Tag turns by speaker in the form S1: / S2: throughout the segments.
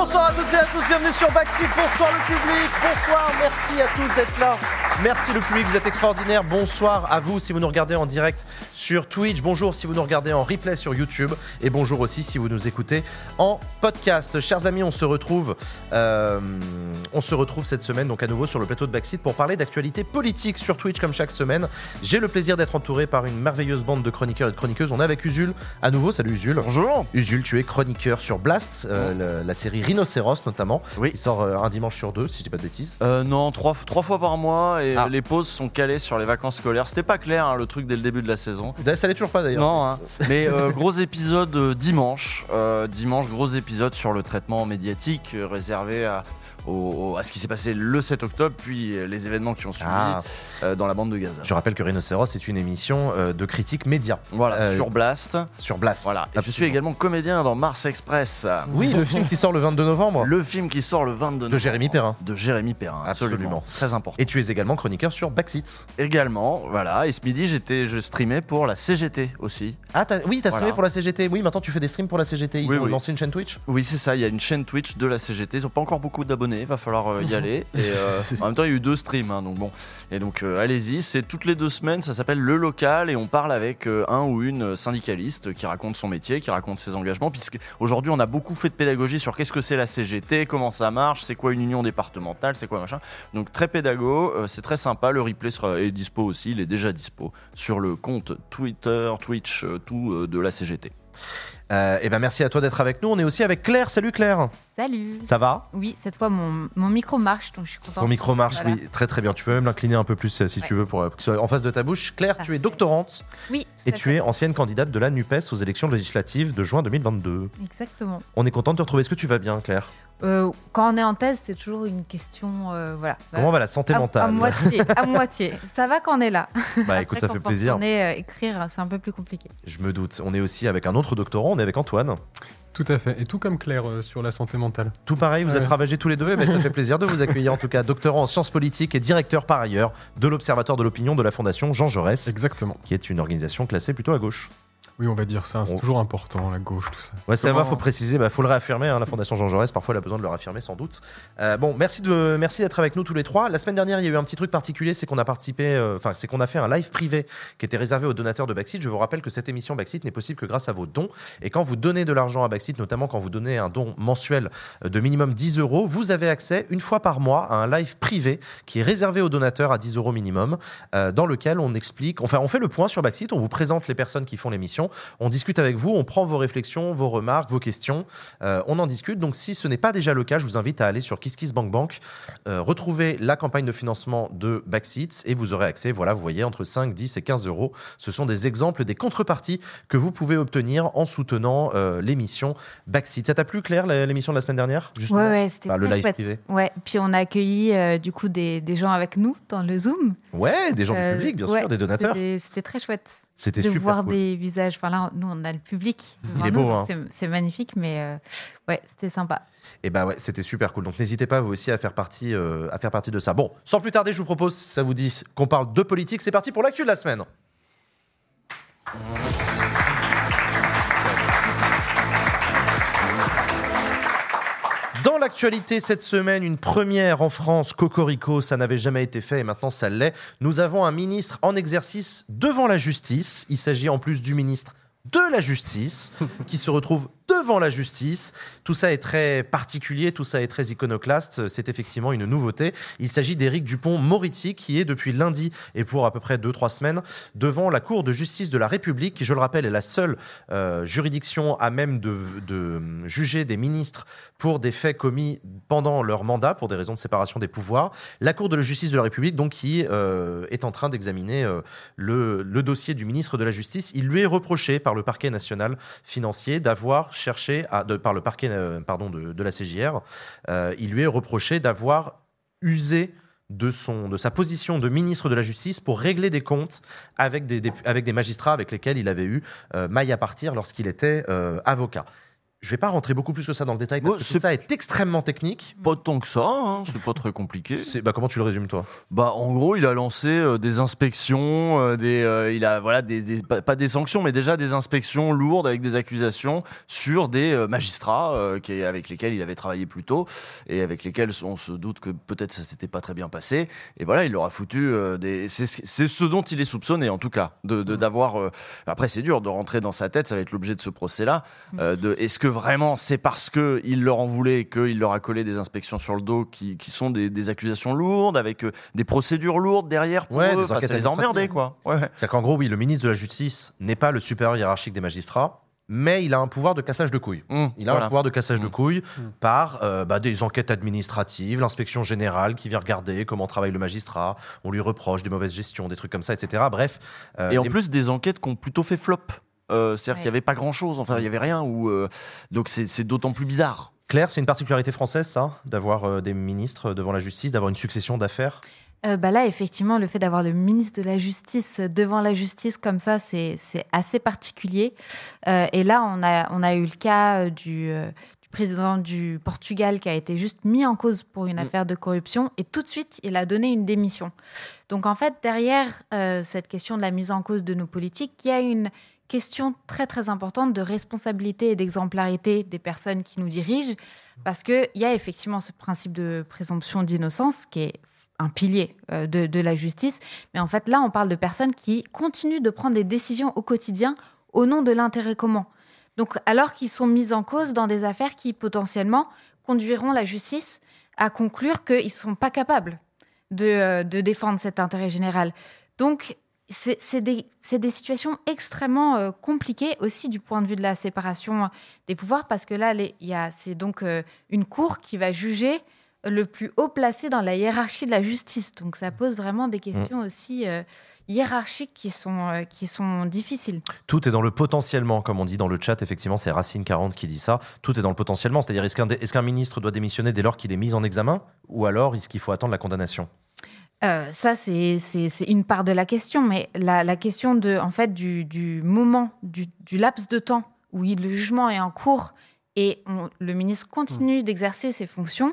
S1: Bonsoir à toutes et à tous, bienvenue sur Backseat, bonsoir le public, bonsoir, merci à tous d'être là. Merci le public, vous êtes extraordinaire. Bonsoir à vous si vous nous regardez en direct sur Twitch. Bonjour si vous nous regardez en replay sur YouTube. Et bonjour aussi si vous nous écoutez en podcast. Chers amis, on se retrouve, euh, on se retrouve cette semaine donc à nouveau sur le plateau de Backseat pour parler d'actualité politique sur Twitch comme chaque semaine. J'ai le plaisir d'être entouré par une merveilleuse bande de chroniqueurs et de chroniqueuses. On est avec Usul à nouveau. Salut Usul.
S2: Bonjour.
S1: Usul, tu es chroniqueur sur Blast, euh, la, la série Rhinocéros notamment,
S2: Oui.
S1: qui sort euh, un dimanche sur deux, si je dis pas de bêtises.
S2: Euh, non, trois, trois fois par mois et
S1: Ah.
S2: les pauses sont calées sur les vacances scolaires. C'était pas clair hein, le truc dès le début de la saison.
S1: Ça l'est toujours pas d'ailleurs.
S2: Non, hein. mais euh, gros épisode euh, dimanche. Euh, dimanche, gros épisode sur le traitement médiatique euh, réservé à, au- au- à ce qui s'est passé le 7 octobre, puis euh, les événements qui ont suivi
S1: Ah.
S2: euh, dans la bande de Gaza.
S1: Je rappelle que Rhinocéros est une émission euh, de critique média
S2: Voilà,
S1: Euh,
S2: sur Blast.
S1: sur Blast.
S2: Voilà. Et je suis également comédien dans Mars Express.
S1: Oui, le film qui sort le 22 novembre.
S2: Le film qui sort le 22 novembre.
S1: Jérémy Perrin.
S2: De Jérémy Perrin, absolument. Très important.
S1: Et tu es également chroniqueur sur Backseat.
S2: Également, voilà. Et ce midi, j'étais, je streamais pour la CGT aussi.
S1: Ah, oui, t'as streamé
S2: Voilà.
S1: pour la CGT. Oui, maintenant tu fais des streams pour la CGT. Ils
S2: Oui,
S1: ont
S2: oui.
S1: lancé une chaîne Twitch.
S2: Oui, c'est ça. Il y a une chaîne Twitch de la CGT. Ils n'ont pas encore beaucoup d'abonnés. Il va falloir euh, y aller. Et euh, en même temps, il y a eu deux streams. hein, donc bon. Et donc, euh, allez-y. C'est toutes les deux semaines. Ça s'appelle Le Local. Et on parle avec euh, un ou une syndicaliste qui raconte son métier, qui raconte ses engagements. Puisque aujourd'hui, on a beaucoup fait de pédagogie sur qu'est-ce que c'est la CGT, comment ça marche, c'est quoi une union départementale, c'est quoi machin. Donc, très pédago. c'est très sympa. Le replay sera, est dispo aussi. Il est déjà dispo sur le compte Twitter, Twitch, tout de la CGT.
S1: et ben merci à toi d'être avec nous. On est aussi avec Claire. Salut Claire.
S3: Salut
S1: Ça va
S3: Oui, cette fois mon, mon micro marche, donc je suis contente.
S1: Ton micro marche,
S3: Voilà.
S1: oui, très très bien. Tu peux même l'incliner un peu plus euh, si
S3: Ouais.
S1: tu veux pour euh, que ce soit en face de ta bouche. Claire, tu es doctorante
S3: Oui,
S1: et tu
S3: fait.
S1: es ancienne candidate de la NUPES aux élections législatives de juin 2022.
S3: Exactement.
S1: On est content de te retrouver. Est-ce que tu vas bien, Claire?
S3: Euh, quand on est en thèse, c'est toujours une question. euh, voilà.
S1: Comment va la santé mentale
S3: à moitié, à moitié. Ça va quand on est là.
S1: Bah écoute, ça fait plaisir.
S3: On est euh, écrire, c'est un peu plus compliqué.
S1: Je me doute. On est aussi avec un autre doctorant. On est avec Antoine.
S4: Tout à fait. Et tout comme Claire euh, sur la santé mentale.
S1: Tout pareil, vous êtes ravagés tous les deux, mais ça fait plaisir de vous accueillir en tout cas. Doctorant en sciences politiques et directeur par ailleurs de l'Observatoire de l'opinion de la Fondation Jean Jaurès,
S4: Exactement.
S1: qui est une organisation classée plutôt à gauche.
S4: Oui, on va dire ça. C'est
S1: On-
S4: toujours important, la gauche, tout ça.
S1: Ouais, ça
S4: Comment-
S1: va, faut préciser, bah, faut le réaffirmer. hein, la Fondation Jean Jaurès, parfois, elle a besoin de le réaffirmer sans doute. Euh, bon, merci de, merci d'être avec nous tous les trois. La semaine dernière, il y a eu un petit truc particulier, c'est qu'on a participé, euh, enfin, c'est qu'on a fait un live privé qui était réservé aux donateurs de Backseat. Je vous rappelle que cette émission Backseat n'est possible que grâce à vos dons. Et quand vous donnez de l'argent à Backseat, notamment quand vous donnez un don mensuel euh, de minimum 10 euros, vous avez accès une fois par mois à un live privé qui est réservé aux donateurs à 10 euros minimum, euh, dans lequel on explique, enfin, on fait le point sur Backseat, on vous présente les personnes qui font l'émission, on discute avec vous, on prend vos réflexions, vos remarques, vos questions, euh, on en discute. Donc, si ce n'est pas déjà le cas, je vous invite à aller sur KissKissBankBank, euh, retrouver la campagne de financement de Backseat et vous aurez accès, voilà, vous voyez, entre 5, 10 et 15 euros. Ce sont des exemples des contreparties que vous pouvez obtenir en soutenant euh, l'émission Backseat. Ça t'a plu, Claire, la- l'émission de la semaine dernière justement?
S3: Ouais, ouais, c'était
S1: Bah, le live
S3: chouette.
S1: privé.
S3: Ouais, puis on a accueilli euh, du coup des, des gens avec nous dans le Zoom.
S1: Ouais, des gens du public, bien
S3: ouais,
S1: sûr, des donateurs.
S3: C'était très chouette
S1: C'était
S3: de
S1: super
S3: voir
S1: cool.
S3: des visages. Enfin là, nous, on a le public. devant
S1: est
S3: nous,
S1: beau, hein.
S3: c'est- magnifique, mais euh, ouais, c'était sympa.
S1: Et bah ouais, c'était super cool. Donc n'hésitez pas vous aussi à faire partie, euh, à faire partie de ça. Bon, sans plus tarder, je vous propose, ça vous dit, qu'on parle de politique. C'est parti pour l'actu de la semaine. Dans l'actualité cette semaine, une première en France, Cocorico, ça n'avait jamais été fait et maintenant ça l'est. Nous avons un ministre en exercice devant la justice. Il s'agit en plus du ministre de la justice qui se retrouve devant la justice. Tout ça est très particulier, tout ça est très iconoclaste. C'est effectivement une nouveauté. Il s'agit d'Éric Dupont-Moretti qui est depuis lundi et pour à peu près 2-3 semaines devant la Cour de justice de la République qui, je le rappelle, est la seule euh, juridiction à même de, juger des ministres pour des faits commis pendant leur mandat pour des raisons de séparation des pouvoirs. La Cour de justice de la République, donc, qui euh, est en train d'examiner euh, le, le dossier du ministre de la Justice. Il lui est reproché par le parquet national financier d'avoir par le parquet euh, de, la CJR, euh, il lui est reproché d'avoir usé de, sa position de ministre de la Justice pour régler des comptes avec des, magistrats avec lesquels il avait eu euh, maille à partir lorsqu'il était avocat. Je vais pas rentrer beaucoup plus que ça dans le détail parce que tout ça est extrêmement technique.
S2: Pas tant que ça, hein, c'est pas très compliqué.
S1: Bah, comment tu le résumes, toi?
S2: Bah, en gros, il a lancé euh, des inspections, euh, des, euh, il a voilà, des, des- pas, des sanctions, mais déjà des inspections lourdes avec des accusations sur des euh, magistrats euh, qui, avec lesquels il avait travaillé plus tôt et avec lesquels on se doute que peut-être ça s'était pas très bien passé. Et voilà, il leur a foutu des. C'est ce- dont il est soupçonné, en tout cas, de de- d'avoir. euh, Après, c'est dur de rentrer dans sa tête. Ça va être l'objet de ce procès-là. euh, de est-ce que vraiment c'est parce que il leur en voulait qu'il leur a collé des inspections sur le dos qui, qui sont des, des accusations lourdes avec euh, des procédures lourdes derrière pour
S1: Ouais,
S2: eux.
S1: des
S2: Enfin, les
S1: administratives.
S2: quoi. Ouais.
S1: C'est-à-dire qu'en gros, oui, le ministre de la Justice n'est pas le supérieur hiérarchique des magistrats, mais il a un pouvoir de cassage de couilles.
S2: Hum,
S1: Il a
S2: voilà.
S1: un pouvoir de cassage de
S2: Mm.
S1: couilles
S4: Mm.
S1: par euh, bah, des enquêtes administratives, l'inspection générale qui vient regarder comment travaille le magistrat, on lui reproche des mauvaises gestions, des trucs comme ça, etc. Bref. euh,
S2: Et en plus, des enquêtes qui ont plutôt fait flop. Euh, C'est-à-dire
S3: Ouais.
S2: qu'il n'y avait pas grand-chose, enfin, il n'y avait rien. Où, euh, donc, c'est d'autant plus bizarre.
S1: Claire, c'est une particularité française, ça, d'avoir euh, des ministres devant la justice, d'avoir une succession d'affaires?
S3: Euh, bah là, effectivement, le fait d'avoir le ministre de la Justice devant la justice comme ça, c'est assez particulier. Euh, et là, on a, on a eu le cas du, euh, du président du Portugal qui a été juste mis en cause pour une
S2: Mm.
S3: affaire de corruption et tout de suite, il a donné une démission. Donc en fait, derrière euh, cette question de la mise en cause de nos politiques, il y a une question très très importante de responsabilité et d'exemplarité des personnes qui nous dirigent, parce qu'il y a effectivement ce principe de présomption d'innocence qui est un pilier euh, de, la justice, mais en fait là on parle de personnes qui continuent de prendre des décisions au quotidien au nom de l'intérêt commun. Donc alors qu'ils sont mis en cause dans des affaires qui potentiellement conduiront la justice à conclure qu'ils ne sont pas capables de, euh, de défendre cet intérêt général. Donc c'est des, situations extrêmement euh, compliquées aussi du point de vue de la séparation des pouvoirs, parce que là, c'est donc euh, une cour qui va juger le plus haut placé dans la hiérarchie de la justice. Donc ça pose vraiment des questions aussi euh, hiérarchiques qui sont, euh, qui sont difficiles.
S1: Tout est dans le potentiellement, comme on dit dans le chat, effectivement, c'est Racine40 qui dit ça. Tout est dans le potentiellement, c'est-à-dire est-ce qu'un est-ce qu'un ministre doit démissionner dès lors qu'il est mis en examen? Ou alors est-ce qu'il faut attendre la condamnation?
S3: Euh, ça, c'est une part de la question, mais la, la question de, en fait, du, du moment, du, du laps de temps où le jugement est en cours et on- le ministre continue d'exercer ses fonctions,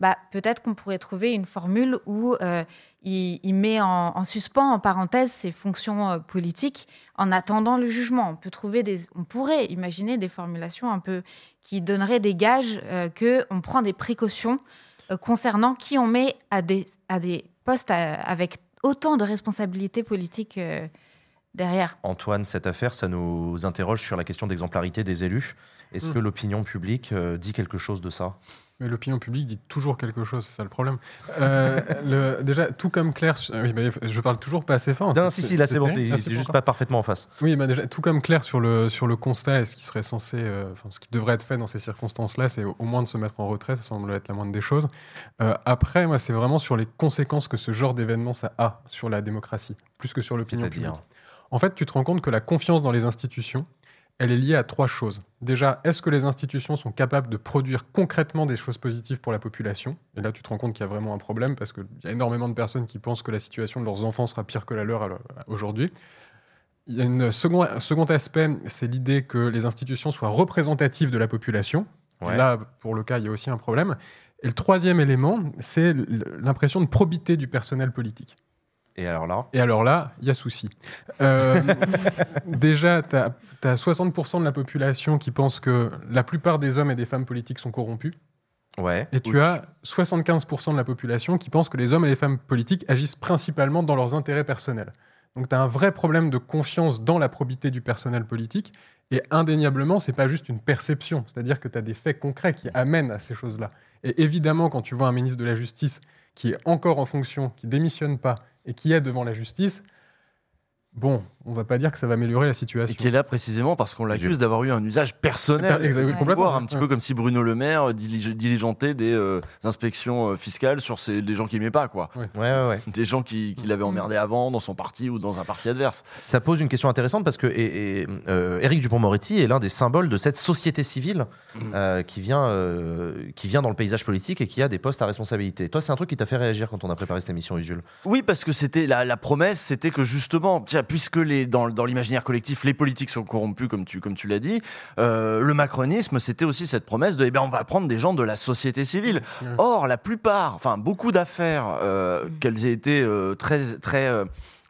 S3: bah, peut-être qu'on pourrait trouver une formule où euh, il, il met en, en suspens, en parenthèse, ses fonctions euh, politiques en attendant le jugement. On peut trouver des, on pourrait imaginer des formulations un peu qui donneraient des gages euh, que on prend des précautions concernant qui on met à des, à des avec autant de responsabilités politiques euh, derrière.
S1: Antoine, cette affaire, ça nous interroge sur la question d'exemplarité des élus. Est-ce
S4: Hmm.
S1: que l'opinion publique euh, dit quelque chose de ça?
S4: Mais l'opinion publique dit toujours quelque chose, c'est ça le problème. Euh, le- déjà, tout comme Claire, ah oui, bah, je parle toujours pas assez fort.
S1: Non, si, si, là c'est bon, c'est
S4: Ah,
S1: juste pas parfaitement en face.
S4: Oui, bah déjà, tout comme Claire sur le, sur le constat et ce qui serait censé, euh, enfin, ce qui devrait être fait dans ces circonstances-là, c'est au, au moins de se mettre en retrait, ça semble être la moindre des choses. Euh, après, moi, c'est vraiment sur les conséquences que ce genre d'événement ça a sur la démocratie, plus que sur l'opinion publique. En fait, tu te rends compte que la confiance dans les institutions, elle est liée à trois choses. Déjà, est-ce que les institutions sont capables de produire concrètement des choses positives pour la population? Et là, tu te rends compte qu'il y a vraiment un problème parce qu'il y a énormément de personnes qui pensent que la situation de leurs enfants sera pire que la leur l'heure- aujourd'hui. Il y a une second, un second aspect, c'est l'idée que les institutions soient représentatives de la population.
S1: Ouais.
S4: là, pour le cas, il y a aussi un problème. Et le troisième élément, c'est l'impression de probité du personnel politique.
S1: Et alors là?
S4: Et alors là, il y a souci. Euh, déjà, tu as, 60% de la population qui pense que la plupart des hommes et des femmes politiques sont corrompus.
S1: Ouais.
S4: Et tu as 75% de la population qui pense que les hommes et les femmes politiques agissent principalement dans leurs intérêts personnels. Donc tu as un vrai problème de confiance dans la probité du personnel politique. Et indéniablement, c'est pas juste une perception. C'est-à-dire que tu as des faits concrets qui amènent à ces choses-là. Et évidemment, quand tu vois un ministre de la Justice qui est encore en fonction, qui démissionne pas et qui est devant la justice, bon, on va pas dire que ça va améliorer la
S2: Et
S4: situation.
S2: qui est là précisément parce qu'on l'accuse d'avoir eu un usage personnel.
S4: Exact-
S2: du
S4: complètement,
S2: pouvoir, un petit
S4: ouais.
S2: peu comme si Bruno Le Maire dilig- diligentait des euh, inspections euh, fiscales sur ces, des gens qu'il n'aimait pas, quoi.
S1: Ouais, ouais, ouais.
S2: Des gens qui, qui l'avaient emmerdé avant dans son parti ou dans un parti adverse.
S1: Ça pose une question intéressante parce que et, et, euh, Éric Dupont-Moretti est l'un des symboles de cette société civile euh, qui, vient, euh, qui vient dans le paysage politique et qui a des postes à responsabilité. Toi, c'est un truc qui t'a fait réagir quand on a préparé cette émission, Usul?
S2: Oui, parce que c'était la, la promesse, c'était que justement, tiens, puisque les, dans, dans l'imaginaire collectif, les politiques sont corrompus, comme tu, comme tu l'as dit, euh, le macronisme, c'était aussi cette promesse de, eh ben, on va prendre des gens de la société civile.
S4: Ouais.
S2: Or, la plupart, enfin, beaucoup d'affaires, euh, qu'elles aient été euh, très, très, euh,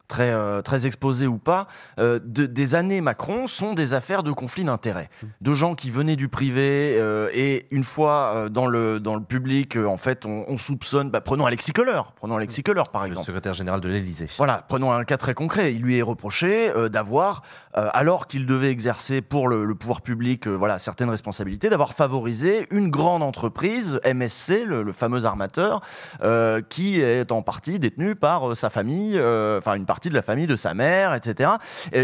S2: très, euh, très exposées ou pas, euh, de- des années Macron sont des affaires de conflits d'intérêts. De gens qui venaient du privé euh, et une fois euh, dans, le, dans le public, euh, en fait, on, on soupçonne, bah, prenons Alexis Kohler, prenons Alexis Kohler par
S1: Le
S2: exemple.
S1: secrétaire général de l'Élysée.
S2: Voilà, prenons un cas très concret. Il lui est reproché euh, d'avoir, euh, alors qu'il devait exercer pour le, pouvoir public euh, voilà, certaines responsabilités, d'avoir favorisé une grande entreprise, MSC, le, fameux armateur, euh, qui est en partie détenue par sa famille, enfin une partie de la famille de sa mère, etc.,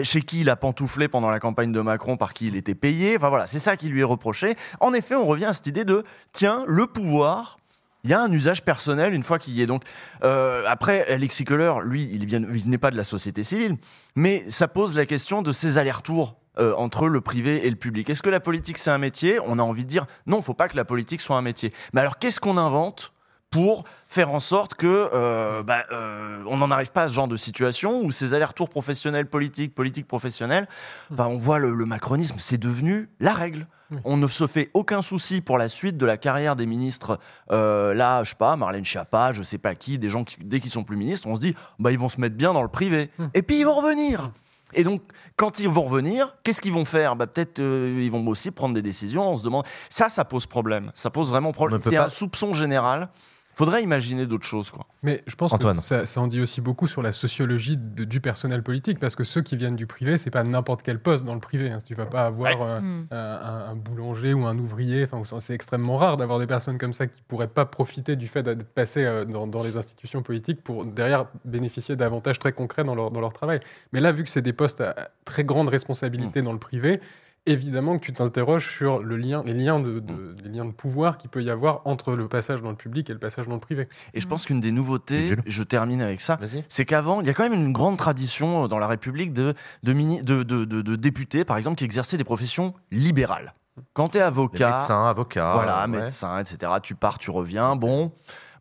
S2: chez qui il a pantouflé pendant la campagne de Macron, par qui il était payé. Enfin voilà, c'est ça qui lui est reproché. En effet, on revient à cette idée de, tiens, le pouvoir... Il y a un usage personnel une fois qu'il y est. Donc, euh, après, Alexis Kohler, lui, il, vient, il n'est pas de la société civile, mais ça pose la question de ces allers-retours euh, entre le privé et le public. Est-ce que la politique, c'est un métier? On a envie de dire non, faut pas que la politique soit un métier. Mais alors, qu'est-ce qu'on invente? Pour faire en sorte que euh, bah, euh, on n'en arrive pas à ce genre de situation où ces allers-retours professionnels, politiques, politiques professionnels, bah, on voit le, le macronisme, c'est devenu la règle.
S4: Oui.
S2: On ne se fait aucun souci pour la suite de la carrière des ministres. Euh, là, je sais pas, Marlène Schiappa, je sais pas qui, des gens qui, dès qu'ils sont plus ministres, on se dit, bah, ils vont se mettre bien dans le privé.
S4: Hmm.
S2: Et puis ils vont revenir. Et donc, quand ils vont revenir, qu'est-ce qu'ils vont faire? Bah, Peut-être euh, ils vont aussi prendre des décisions. On se demande. Ça, ça pose problème. Ça pose vraiment problème. C'est un soupçon général. Faudrait imaginer d'autres choses, quoi.
S4: Mais je pense
S1: Antoine.
S4: que ça, ça en dit aussi beaucoup sur la sociologie de- du personnel politique, parce que ceux qui viennent du privé, c'est pas n'importe quel poste dans le privé. Hein. Tu vas pas avoir euh,
S3: Hmm.
S4: un, un- un boulanger ou un ouvrier. Enfin, c'est extrêmement rare d'avoir des personnes comme ça qui pourraient pas profiter du fait d'être passées euh, dans, dans les institutions politiques pour derrière bénéficier d'avantages très concrets dans leur, dans leur travail. Mais là, vu que c'est des postes à très grande responsabilité
S2: Mm.
S4: dans le privé, évidemment que tu t'interroges sur le lien, les, liens de,
S2: Mm.
S4: de- les liens de pouvoir qu'il peut y avoir entre le passage dans le public et le passage dans le privé.
S2: Et je
S3: Mhm.
S2: pense qu'une des nouveautés,
S1: Jules.
S2: je termine avec ça, c'est qu'avant, il y a quand même une grande tradition euh, dans la République de, de, mini- de, de- de- de députés, par exemple, qui exerçaient des professions libérales. Quand tu es
S1: Les
S2: avocat,
S1: médecins, avocats.
S2: voilà,
S1: ouais.
S2: médecin, etc., tu pars, tu reviens, bon...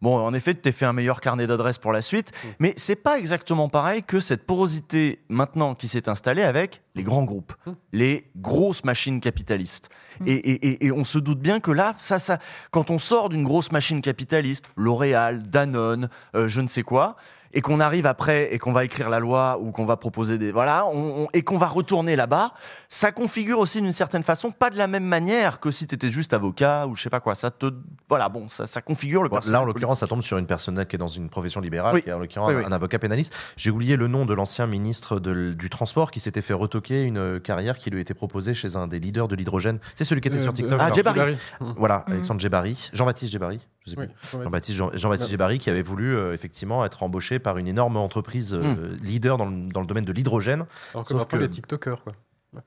S2: Bon, en effet, tu t'es fait un meilleur carnet d'adresses pour la suite,
S4: Mm.
S2: mais c'est pas exactement pareil que cette porosité maintenant qui s'est installée avec les grands groupes,
S4: Mm.
S2: les grosses machines capitalistes.
S3: Mm.
S2: Et, et- et- et on se doute bien que là, ça, ça, quand on sort d'une grosse machine capitaliste, L'Oréal, Danone, euh, je ne sais quoi, et qu'on arrive après et qu'on va écrire la loi ou qu'on va proposer des voilà, on- on- et qu'on va retourner là-bas, ça configure aussi d'une certaine façon, pas de la même manière que si tu étais juste avocat ou je sais pas quoi. Ça te voilà, bon, ça, ça configure le
S1: Bon, là, en l'occurrence, ça tombe sur une personne qui est dans une profession libérale,
S2: Oui.
S1: qui est en l'occurrence
S2: Oui,
S1: un,
S2: oui.
S1: un avocat pénaliste. J'ai oublié le nom de l'ancien ministre de- du Transport qui s'était fait retoquer une euh, carrière qui lui était proposée chez un des leaders de l'hydrogène. C'est celui qui était
S4: Euh,
S1: sur TikTok.
S2: Ah.
S4: Mm.
S1: Voilà,
S3: Mhm.
S1: Alexandre Djebari, Jean-Baptiste Djebari, je sais
S4: Oui,
S1: plus.
S4: ouais.
S1: Jean-Baptiste Jean- qui avait voulu euh, effectivement être embauché par une énorme entreprise euh, leader dans le, dans le domaine de l'hydrogène.
S4: Alors
S1: Sauf que-
S4: les TikTokers, quoi.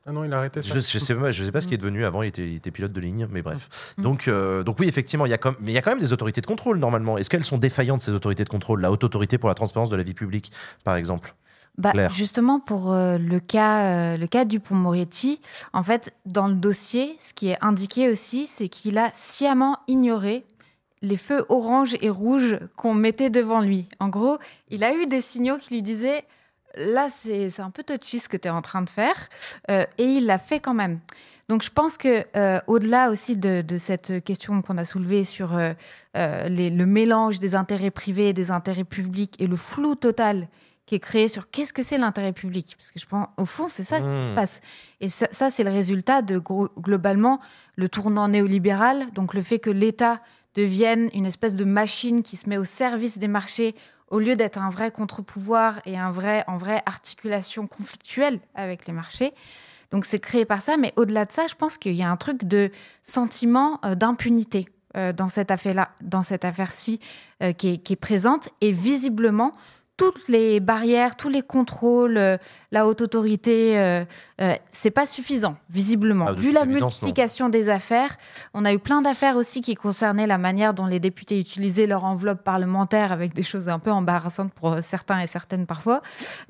S4: Ah non, il a arrêté ça.
S1: Je, je sais pas, je sais pas ce qui est devenu avant. Il était, il était pilote de ligne, mais bref.
S3: Mm.
S1: Donc, euh, donc oui, effectivement, il y a comme, mais il y a quand même des autorités de contrôle normalement. Est-ce qu'elles sont défaillantes ces autorités de contrôle? La haute autorité pour la transparence de la vie publique, par exemple?
S3: Bah,
S1: Claire.
S3: justement, pour euh, le cas, euh, le cas du pont Moretti, en fait, dans le dossier, ce qui est indiqué aussi, c'est qu'il a sciemment ignoré les feux orange et rouge qu'on mettait devant lui. En gros, il a eu des signaux qui lui disaient là, c'est un peu touchy ce que tu es en train de faire, euh, et il l'a fait quand même. Donc, je pense que euh, au-delà aussi de, de cette question qu'on a soulevée sur euh, les- le mélange des intérêts privés et des intérêts publics et le flou total qui est créé sur qu'est-ce que c'est l'intérêt public. Parce que je pense, au fond, c'est ça qui se passe. Et ça, ça, c'est le résultat de, gros- globalement, le tournant néolibéral, donc le fait que l'État devienne une espèce de machine qui se met au service des marchés au lieu d'être un vrai contre-pouvoir et un vrai, en vraie articulation conflictuelle avec les marchés. Donc c'est créé par ça, mais au-delà de ça, je pense qu'il y a un truc de sentiment euh, d'impunité euh, dans cette affaire-là, dans cette affaire-ci euh, qui, est, qui est présente et visiblement toutes les barrières, tous les contrôles, la haute autorité, euh, euh, c'est pas suffisant, visiblement.
S1: Ah,
S3: Vu la
S1: non.
S3: multiplication des affaires, on a eu plein d'affaires aussi qui concernaient la manière dont les députés utilisaient leur enveloppe parlementaire avec des choses un peu embarrassantes pour euh, certains et certaines parfois.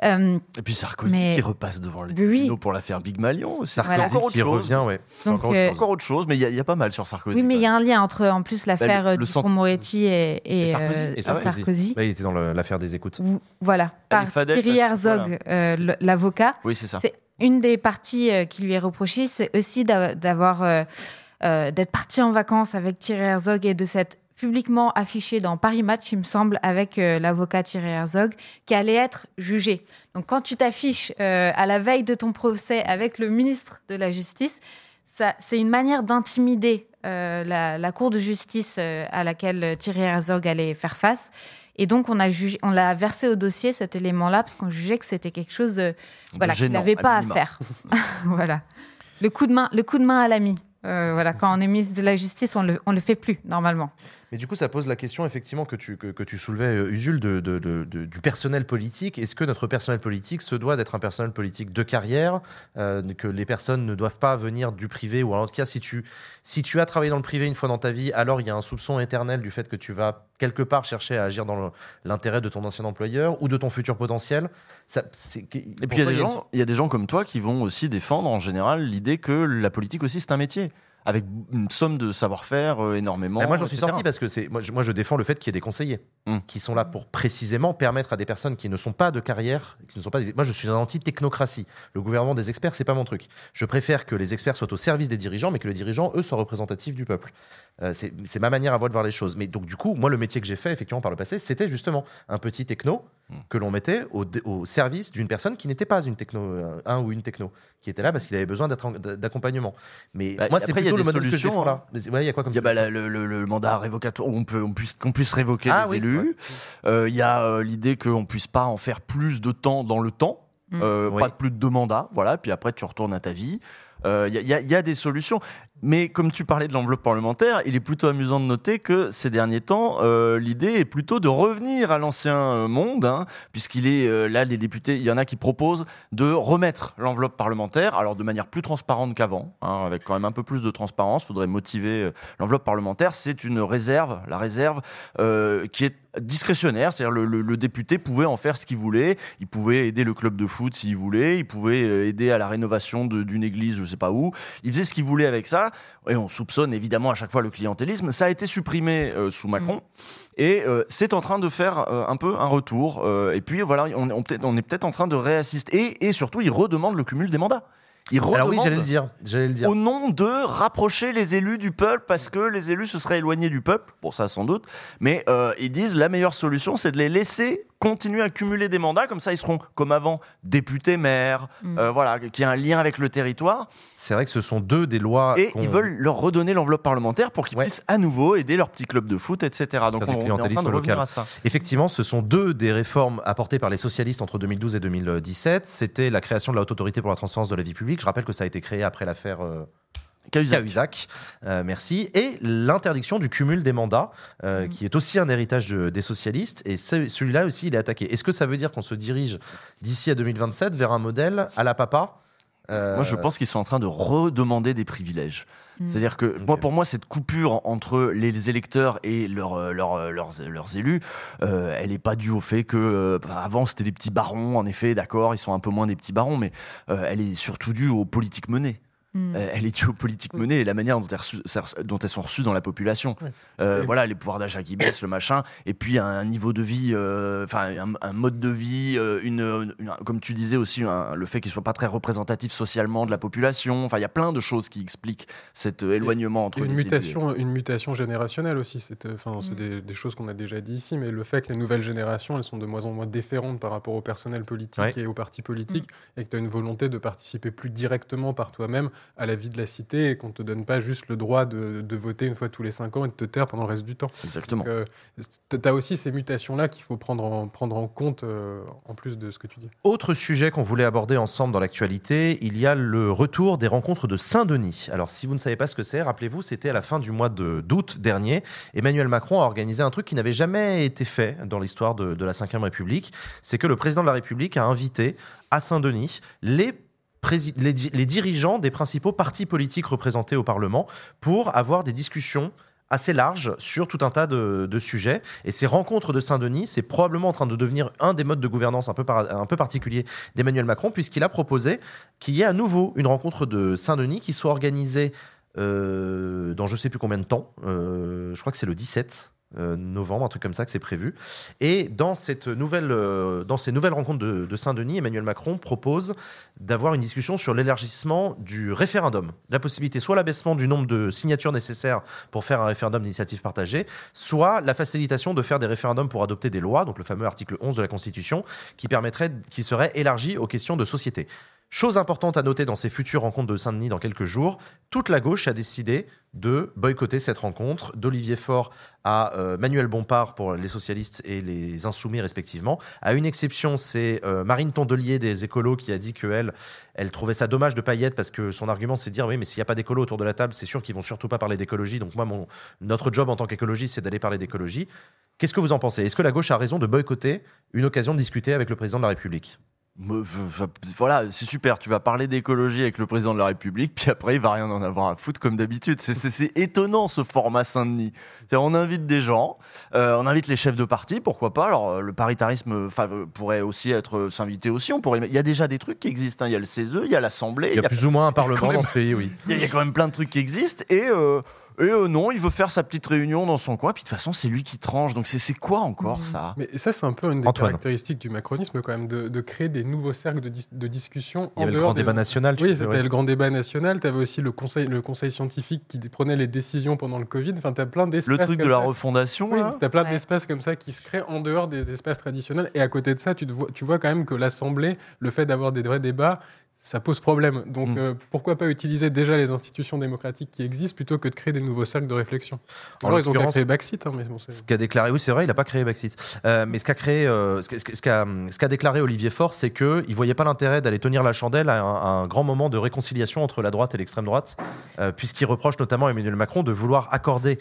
S3: Euh,
S2: Et puis Sarkozy
S3: Mais-
S2: qui repasse devant les
S3: Oui.
S2: tribunaux pour l'affaire Big Malion.
S1: Sarkozy
S3: Voilà.
S2: Encore autre
S1: qui
S2: chose.
S1: revient, ouais. C'est
S3: Donc,
S1: encore autre
S3: euh,
S1: chose.
S2: Encore autre chose, mais il y, a- il y a pas mal sur Sarkozy.
S3: oui, mais il y a un lien entre en plus l'affaire
S2: le
S3: euh, du Moretti et, et,
S1: Et Sarkozy, et Sarkozy.
S3: Sarkozy.
S1: Ouais, il était dans l'affaire des écoutes.
S3: Voilà, par Thierry Herzog,
S2: voilà.
S3: euh, l'avocat.
S2: Oui, c'est ça.
S3: C'est une des parties euh, qui lui est reprochée, c'est aussi d'a- d'avoir euh, euh, d'être parti en vacances avec Thierry Herzog et de s'être publiquement affiché dans Paris Match, il me semble, avec euh, l'avocat Thierry Herzog, qui allait être jugé. Donc quand tu t'affiches euh, à la veille de ton procès avec le ministre de la Justice, c'est une manière d'intimider la, la Cour de justice à laquelle Thierry Herzog allait faire face. Et donc, on a jugé, on l'a versé au dossier cet élément-là parce qu'on jugeait que c'était quelque chose euh, voilà, qu'il n'avait pas à faire. voilà. Le coup de main, le coup de main à l'ami. Euh, voilà, quand on est ministre de la Justice, on le, on le fait plus normalement.
S1: Mais du coup, ça pose la question, effectivement, que tu, que, que tu soulevais, euh, Usul, de, de- de- de- du personnel politique. Est-ce que notre personnel politique se doit d'être un personnel politique de carrière euh, Que les personnes ne doivent pas venir du privé Ou en tout cas, si tu, si tu as travaillé dans le privé une fois dans ta vie, alors il y a un soupçon éternel du fait que tu vas quelque part chercher à agir dans l'intérêt de ton ancien employeur ou de ton futur potentiel. Ça,
S2: Et puis il y, a des gens, il y a des gens comme toi qui vont aussi défendre en général l'idée que la politique aussi c'est un métier, avec une somme de savoir-faire euh, énormément.
S1: Mais moi, j'en suis sorti parce que c'est moi, je- moi, je défends le fait qu'il y ait des conseillers
S2: Mm.
S1: qui sont là pour précisément permettre à des personnes qui ne sont pas de carrière, qui ne sont pas des- moi, je suis un anti-technocratie. Le gouvernement des experts, c'est pas mon truc. Je préfère que les experts soient au service des dirigeants, mais que les dirigeants, eux, soient représentatifs du peuple. Euh, c'est ma manière à moi de voir les choses. Mais donc, du coup, moi, le métier que j'ai fait, effectivement, par le passé, c'était justement un petit techno. Que l'on mettait au, service d'une personne qui n'était pas une techno, euh, un ou une techno, qui était là parce qu'il avait besoin d'accompagnement. Mais
S2: Bah,
S1: moi, c'est
S2: il y a
S1: plutôt le
S2: des
S1: modèle que je
S2: solutions, hein.
S1: là. Ouais, Il y a quoi comme
S2: Il y a bah, la- le, le- le mandat révocatoire, où on peut, on puisse, qu'on puisse révoquer
S1: Ah
S2: les
S1: oui,
S2: élus. Euh, Il y a euh, l'idée qu'on puisse pas en faire plus de temps dans le temps,
S3: Mm.
S2: Euh,
S1: Oui.
S2: pas de plus de deux mandats, voilà. Puis après, tu retournes à ta vie. Euh, y, y il y a des solutions. Mais comme tu parlais de l'enveloppe parlementaire, il est plutôt amusant de noter que ces derniers temps, euh, l'idée est plutôt de revenir à l'ancien euh, monde, hein, puisqu'il est euh, là, les députés, il y en a qui proposent de remettre l'enveloppe parlementaire, alors de manière plus transparente qu'avant, hein, avec quand même un peu plus de transparence. Il faudrait motiver l'enveloppe parlementaire. C'est une réserve, la réserve qui est discrétionnaire, c'est-à-dire le, le- le député pouvait en faire ce qu'il voulait. Il pouvait aider le club de foot s'il voulait, il pouvait euh, aider à la rénovation d'une église, je sais pas où. Il faisait ce qu'il voulait avec ça. Et on soupçonne évidemment à chaque fois le clientélisme. Ça a été supprimé euh, sous Macron. Et euh, c'est en train de faire euh, un peu un retour. Euh, et puis voilà, on, on est peut-être en train de réassister. Et, et surtout, il redemande le cumul des mandats. Il
S1: Alors oui,
S2: redemande-
S1: j'allais le dire. J'allais le dire.
S2: au nom de rapprocher les élus du peuple parce que les élus se seraient éloignés du peuple. Bon, ça sans doute. Mais euh, ils disent la meilleure solution, c'est de les laisser continuer à cumuler des mandats. Comme ça, ils seront, comme avant, députés, maires,
S3: Mm.
S2: euh, voilà, qui a un lien avec le territoire.
S1: C'est vrai que ce sont deux des lois.
S2: Et ils veulent leur redonner l'enveloppe parlementaire pour qu'ils
S1: Ouais.
S2: puissent à nouveau aider leur petit club de foot, etc. Donc on, on est en train de revenir à ça.
S1: Effectivement, ce sont deux des réformes apportées par les socialistes entre 2012 et 2017. C'était la création de la haute autorité pour la transparence de la vie publique. Je rappelle que ça a été créé après l'affaire euh,
S2: Cahuzac.
S1: Cahuzac. Euh, merci. Et l'interdiction du cumul des mandats, euh,
S3: Mhm.
S1: qui est aussi un héritage de- des socialistes. Et ce- celui-là aussi, il est attaqué. Est-ce que ça veut dire qu'on se dirige d'ici à 2027 vers un modèle à la papa Euh,
S2: Moi, je pense qu'ils sont en train de redemander des privilèges.
S3: Mm.
S2: C'est-à-dire que moi, pour moi, cette coupure entre les électeurs et leurs, euh, leurs, euh, leurs, élus, euh, elle n'est pas due au fait que euh, bah, avant c'était des petits barons. En effet, d'accord, ils sont un peu moins des petits barons, mais euh, elle est surtout due aux politiques menées.
S3: Mm.
S2: Euh, elle est due aux politiques menées et la manière dont elles, reçu- dont elles sont reçues dans la population.
S1: Ouais.
S2: Euh,
S4: Oui.
S2: Voilà, les pouvoirs d'achat qui baissent, le machin, et puis un niveau de vie, euh, enfin un, un mode de vie, euh, une, une- comme tu disais aussi, un- le fait qu'il soit pas très représentatif socialement de la population. Enfin, il y a plein de choses qui expliquent cet euh, éloignement entre
S4: une
S2: les
S4: mutation, une mutation générationnelle aussi. C'est, euh, enfin, c'est
S3: Mm.
S4: des, des choses qu'on a déjà dit ici, mais le fait que les nouvelles générations, elles sont de moins en moins déférentes par rapport au personnel politique
S1: Ouais.
S4: et aux partis politiques, et que tu as une volonté de participer plus directement par toi-même à la vie de la cité, et qu'on te donne pas juste le droit de, de voter une fois tous les cinq ans et de te taire pendant le reste du temps.
S2: Exactement.
S4: Euh, tu as aussi ces mutations-là qu'il faut prendre en, prendre en compte euh, en plus de ce que tu dis.
S1: Autre sujet qu'on voulait aborder ensemble dans l'actualité, il y a le retour des rencontres de Saint-Denis. Alors si vous ne savez pas ce que c'est, rappelez-vous, c'était à la fin du mois de- d'août dernier. Emmanuel Macron a organisé un truc qui n'avait jamais été fait dans l'histoire de, de la Ve République. C'est que le président de la République a invité à Saint-Denis les les, di- les dirigeants des principaux partis politiques représentés au Parlement pour avoir des discussions assez larges sur tout un tas de, sujets. Et ces rencontres de Saint-Denis, c'est probablement en train de devenir un des modes de gouvernance un peu, par- particulier d'Emmanuel Macron, puisqu'il a proposé qu'il y ait à nouveau une rencontre de Saint-Denis qui soit organisée euh, dans je sais plus combien de temps. Euh, je crois que c'est le 17. Euh, novembre, un truc comme ça que c'est prévu. Et dans, cette nouvelle, euh, dans ces nouvelles rencontres de, de Saint-Denis, Emmanuel Macron propose d'avoir une discussion sur l'élargissement du référendum. La possibilité, soit l'abaissement du nombre de signatures nécessaires pour faire un référendum d'initiative partagée, soit la facilitation de faire des référendums pour adopter des lois, donc le fameux article 11 de la Constitution, qui permettrait, qui serait élargi aux questions de société. Chose importante à noter dans ces futures rencontres de Saint-Denis dans quelques jours, toute la gauche a décidé de boycotter cette rencontre, d'Olivier Faure à euh, Manuel Bompard pour les socialistes et les insoumis respectivement. À une exception, c'est euh, Marine Tondelier des écolos qui a dit qu'elle, elle trouvait ça dommage de être parce que son argument c'est de dire oui mais s'il n'y a pas d'écolos autour de la table, c'est sûr qu'ils vont surtout pas parler d'écologie. Donc moi, notre job en tant qu'écologiste, c'est d'aller parler d'écologie. Qu'est-ce que vous en pensez? Est-ce que la gauche a raison de boycotter une occasion de discuter avec le président de la République?
S2: Voilà, c'est super. Tu vas parler d'écologie avec le président de la République, puis après, il va rien en avoir à foutre comme d'habitude. C'est- étonnant ce format Saint-Denis. On invite des gens, euh, on invite les chefs de parti, pourquoi pas. Alors, euh, le paritarisme euh, pourrait aussi être s'inviter aussi. On pourrait... Il y a déjà des trucs qui existent. hein. Il y a le CESE, il y a l'Assemblée,
S1: Il y a plus ou moins un parlement
S2: même-
S1: dans ce pays, oui.
S2: il y, a- il y a quand même plein de trucs qui existent. Et, euh, et euh, non, il veut faire sa petite réunion dans son coin. Puis de toute façon, c'est lui qui tranche. Donc c'est c'est quoi encore
S3: Mhm.
S2: ça?
S4: Mais ça, c'est un peu une des
S1: Antoine.
S4: caractéristiques du macronisme, quand même, de, de créer des nouveaux cercles de, dis- de discussion
S1: Il y
S4: en
S1: avait le
S4: dehors
S1: grand
S4: des
S1: débat national. tu
S4: Oui, s'appelait le grand débat national. Tu avais aussi le conseil, le conseil scientifique qui prenait les décisions pendant le Covid. Enfin, tu as plein d'espaces.
S2: Le truc de la
S4: ça.
S2: refondation,
S4: Oui, tu as plein
S3: Ouais.
S4: d'espaces comme ça qui se créent en dehors des espaces traditionnels. Et à côté de ça, tu, te vois, tu vois quand même que l'Assemblée, le fait d'avoir des vrais débats, ça pose problème. Donc
S2: Mm.
S4: euh, pourquoi pas utiliser déjà les institutions démocratiques qui existent plutôt que de créer des nouveaux cercles de réflexion?
S1: En
S4: Alors ils ont créer Backseat, hein, mais bon, c'est-
S1: Ce qu'a déclaré, oui, c'est vrai, il n'a pas créé Backseat. Euh, mais ce qu'a créé, euh, ce qu'a- ce qu'a- ce qu'a ce qu'a déclaré Olivier Faure, c'est qu'il ne voyait pas l'intérêt d'aller tenir la chandelle à un, à un grand moment de réconciliation entre la droite et l'extrême droite, euh, puisqu'il reproche notamment à Emmanuel Macron de vouloir accorder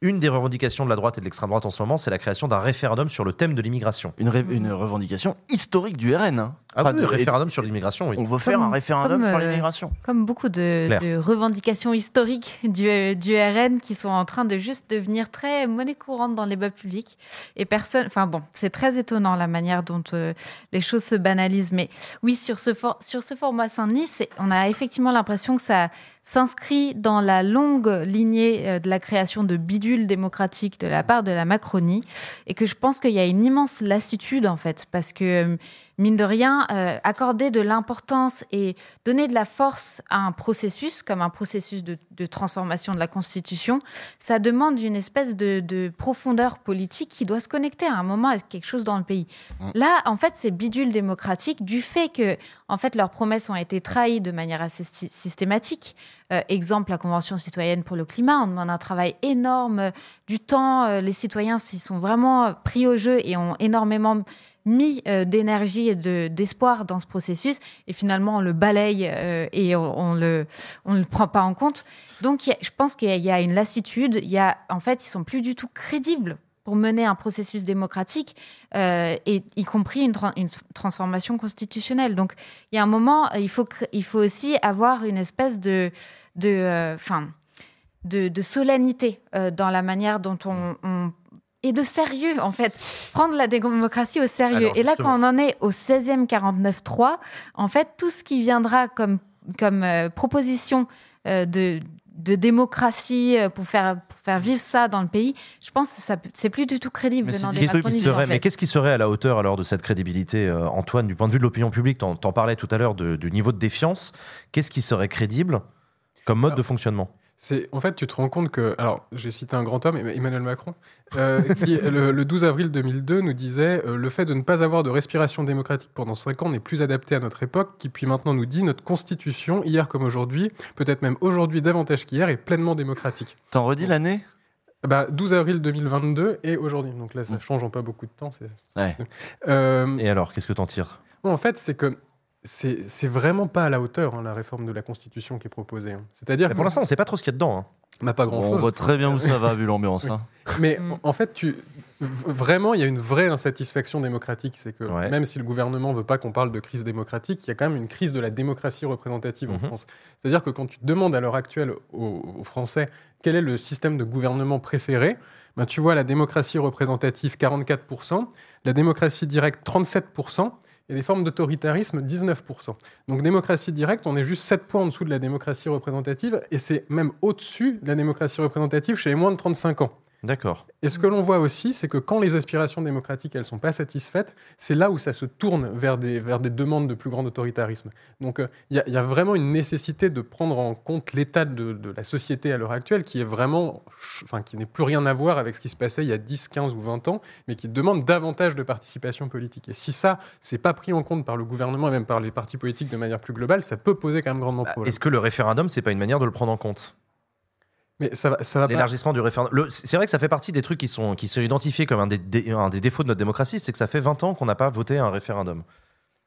S1: une des revendications de la droite et de l'extrême droite en ce moment, c'est la création d'un référendum sur le thème de l'immigration.
S2: une revendication historique du RN. hein.
S1: Ah oui,
S2: de-
S1: le référendum sur l'immigration, oui.
S2: On veut faire
S3: Comme-
S2: un référendum
S3: comme,
S2: sur
S3: euh,
S2: l'immigration.
S3: Comme beaucoup de, revendications historiques du, du RN qui sont en train de juste devenir très monnaie courante dans les débats publics. Et personne. Enfin bon, c'est très étonnant la manière dont euh, les choses se banalisent. Mais oui, sur ce, for- sur ce format Saint-Denis, on a effectivement l'impression que ça s'inscrit dans la longue lignée euh, de la création de bidules démocratiques de la part de la Macronie. Et que je pense qu'il y a une immense lassitude, en fait, parce que. Mine de rien, euh, accorder de l'importance et donner de la force à un processus, comme un processus de, de transformation de la Constitution, ça demande une espèce de, de profondeur politique qui doit se connecter à un moment à quelque chose dans le pays.
S2: Mm.
S3: Là, en fait, c'est bidule démocratique du fait que, en fait, leurs promesses ont été trahies de manière assez sy- systématique. Euh, exemple, la Convention citoyenne pour le climat, on demande un travail énorme, euh, du temps, les citoyens s'y sont vraiment pris au jeu et ont énormément mis euh, d'énergie et de- d'espoir dans ce processus et finalement on le balaye euh, et on, on le on le prend pas en compte. Donc je pense qu'il y y a une lassitude. Il y a en fait ils sont plus du tout crédibles pour mener un processus démocratique euh, et y compris une, une transformation constitutionnelle. Donc il y a un moment il faut il faut aussi avoir une espèce de de enfin de, de solennité dans la manière dont on, on- et de sérieux en fait. Prendre la démocratie au sérieux.
S1: Alors,
S3: et là quand on en est au 16e 49.3 en fait tout ce qui viendra comme comme euh, proposition euh, de de démocratie euh, pour faire pour faire vivre ça dans le pays je pense que ça c'est plus du tout crédible
S2: Mais
S3: venant des
S2: des
S1: Qu'est-ce qui
S3: macronistes,
S1: serait,
S3: en fait.
S1: mais qu'est-ce qui serait à la hauteur alors de cette crédibilité, euh, Antoine, du point de vue de l'opinion publique? T'en t'en parlais tout à l'heure du niveau de défiance. Qu'est-ce qui serait crédible comme mode
S4: Alors,
S1: de fonctionnement?
S4: C'est en fait, tu te rends compte que, alors, j'ai cité un grand homme, Emmanuel Macron, euh, qui le, le 12 avril 2002 nous disait euh, le fait de ne pas avoir de respiration démocratique pendant cinq ans n'est plus adapté à notre époque, qui puis maintenant nous dit notre constitution, hier comme aujourd'hui, peut-être même aujourd'hui davantage qu'hier, est pleinement démocratique.
S2: T'en redis l'année?
S4: Bah, 12 avril 2022 et aujourd'hui. Donc là, ça
S2: Mm.
S4: change en pas beaucoup de temps.
S2: Ouais.
S4: Euh,
S1: Et alors, qu'est-ce que t'en tires?
S4: Bon, en fait, c'est que c'est vraiment pas à la hauteur hein, la réforme de la Constitution qui est proposée. hein. C'est-à-dire
S1: Pour l'instant, on sait pas trop ce qu'il y a dedans. hein.
S4: on n'a pas
S2: Bon, On
S4: grand-chose.
S2: voit très bien où ça va vu l'ambiance. Hein.
S4: Mais
S3: Mm.
S4: en- fait, tu, vraiment, il y a une vraie insatisfaction démocratique. C'est que
S1: Ouais.
S4: même si le gouvernement veut pas qu'on parle de crise démocratique, il y a quand même une crise de la démocratie représentative en
S1: Mhm.
S4: France. C'est-à-dire que quand tu demandes à l'heure actuelle aux, aux Français quel est le système de gouvernement préféré, ben, tu vois la démocratie représentative 44%, la démocratie directe 37%. Et des formes d'autoritarisme, 19%. Donc démocratie directe, on est juste 7 points en dessous de la démocratie représentative, et c'est même au-dessus de la démocratie représentative chez les moins de 35 ans.
S1: D'accord.
S4: Et ce que l'on voit aussi, c'est que quand les aspirations démocratiques elles sont pas satisfaites, c'est là où ça se tourne vers des, vers des demandes de plus grand autoritarisme. Donc euh, il y, a vraiment vraiment une nécessité de prendre en compte l'état de, la société à l'heure actuelle qui est vraiment, enfin, qui n'est plus rien à voir avec ce qui se passait il y a 10, 15 ou 20 ans, mais qui demande davantage de participation politique. Et si ça, c'est pas pris en compte par le gouvernement et même par les partis politiques de manière plus globale, ça peut poser quand même grandement
S1: bah,
S4: problème.
S1: Est-ce que le référendum, c'est pas une manière de le prendre en compte?
S4: Mais ça va, ça va
S1: L'élargissement du référendum. C'est vrai que ça fait partie des trucs qui sont, qui sont identifiés comme un des, un des défauts de notre démocratie, c'est que ça fait 20 ans qu'on n'a pas voté un référendum.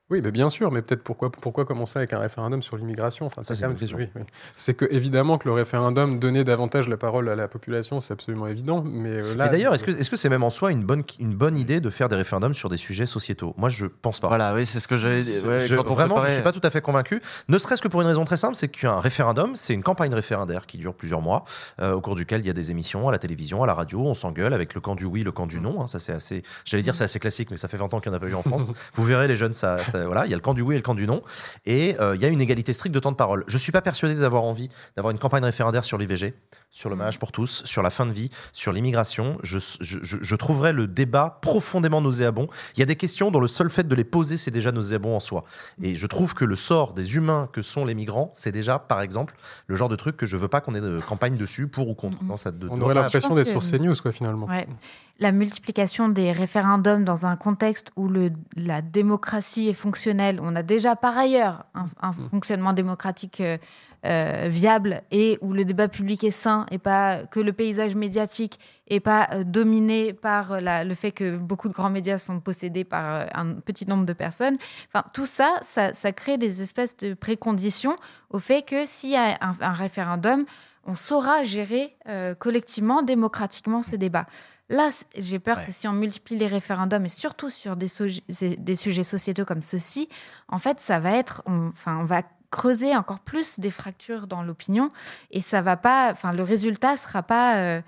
S4: Oui, mais bien sûr, mais peut-être pourquoi, pourquoi commencer avec un référendum sur l'immigration? Enfin,
S1: c'est
S4: oui, oui. C'est que évidemment que le référendum donnait davantage la parole à la population, c'est absolument évident. Mais euh, là,
S1: d'ailleurs, est-ce que est-ce que c'est même en soi une bonne une bonne idée de faire des référendums sur des sujets sociétaux? Moi, je pense pas.
S2: Voilà, oui, c'est ce que j'avais dit.
S1: je, vraiment, je suis pas tout à fait convaincu. Ne serait-ce que pour une raison très simple, c'est qu'un référendum, c'est une campagne référendaire qui dure plusieurs mois, euh, au cours duquel il y a des émissions à la télévision, à la radio, on s'engueule avec le camp du oui, le camp du non. Hein, ça, c'est assez. J'allais dire c'est assez classique, mais ça fait 20 ans qu'il n'y en a pas eu en France. Vous verrez les jeunes, ça, ça voilà, il y a le camp du oui le camp du non. Et euh, il y a une égalité stricte de temps de parole. Je ne suis pas persuadé d'avoir envie d'avoir une campagne référendaire sur l'IVG, sur le mm. mariage pour tous, sur la fin de vie, sur l'immigration. Je, je, je, trouverais le débat profondément nauséabond. Il y a des questions dont le seul fait de les poser, c'est déjà nauséabond en soi. Et je trouve que le sort des humains que sont les migrants, c'est déjà, par exemple, le genre de truc que je veux pas qu'on ait de campagne dessus, pour ou contre.
S4: Mm. On aurait l'impression d'être sur CNews, quoi, finalement
S3: la multiplication des référendums dans un contexte où le, la démocratie est fonctionnelle, on a déjà par ailleurs un, mm. fonctionnement démocratique euh, euh, viable et où le débat public est sain et pas que le paysage médiatique est pas euh, dominé par le fait que beaucoup de grands médias sont possédés par un petit nombre de personnes. Enfin, tout ça, ça, crée des espèces de préconditions au fait que s'il y a un, référendum, on saura gérer collectivement, démocratiquement ce débat. Là, j'ai peur que si on multiplie les référendums, et surtout sur des, des sujets sociétaux comme ceux-ci, en fait, ça va être, enfin, on va creuser encore plus des fractures dans l'opinion, et ça va pas, enfin, le résultat sera pas, euh,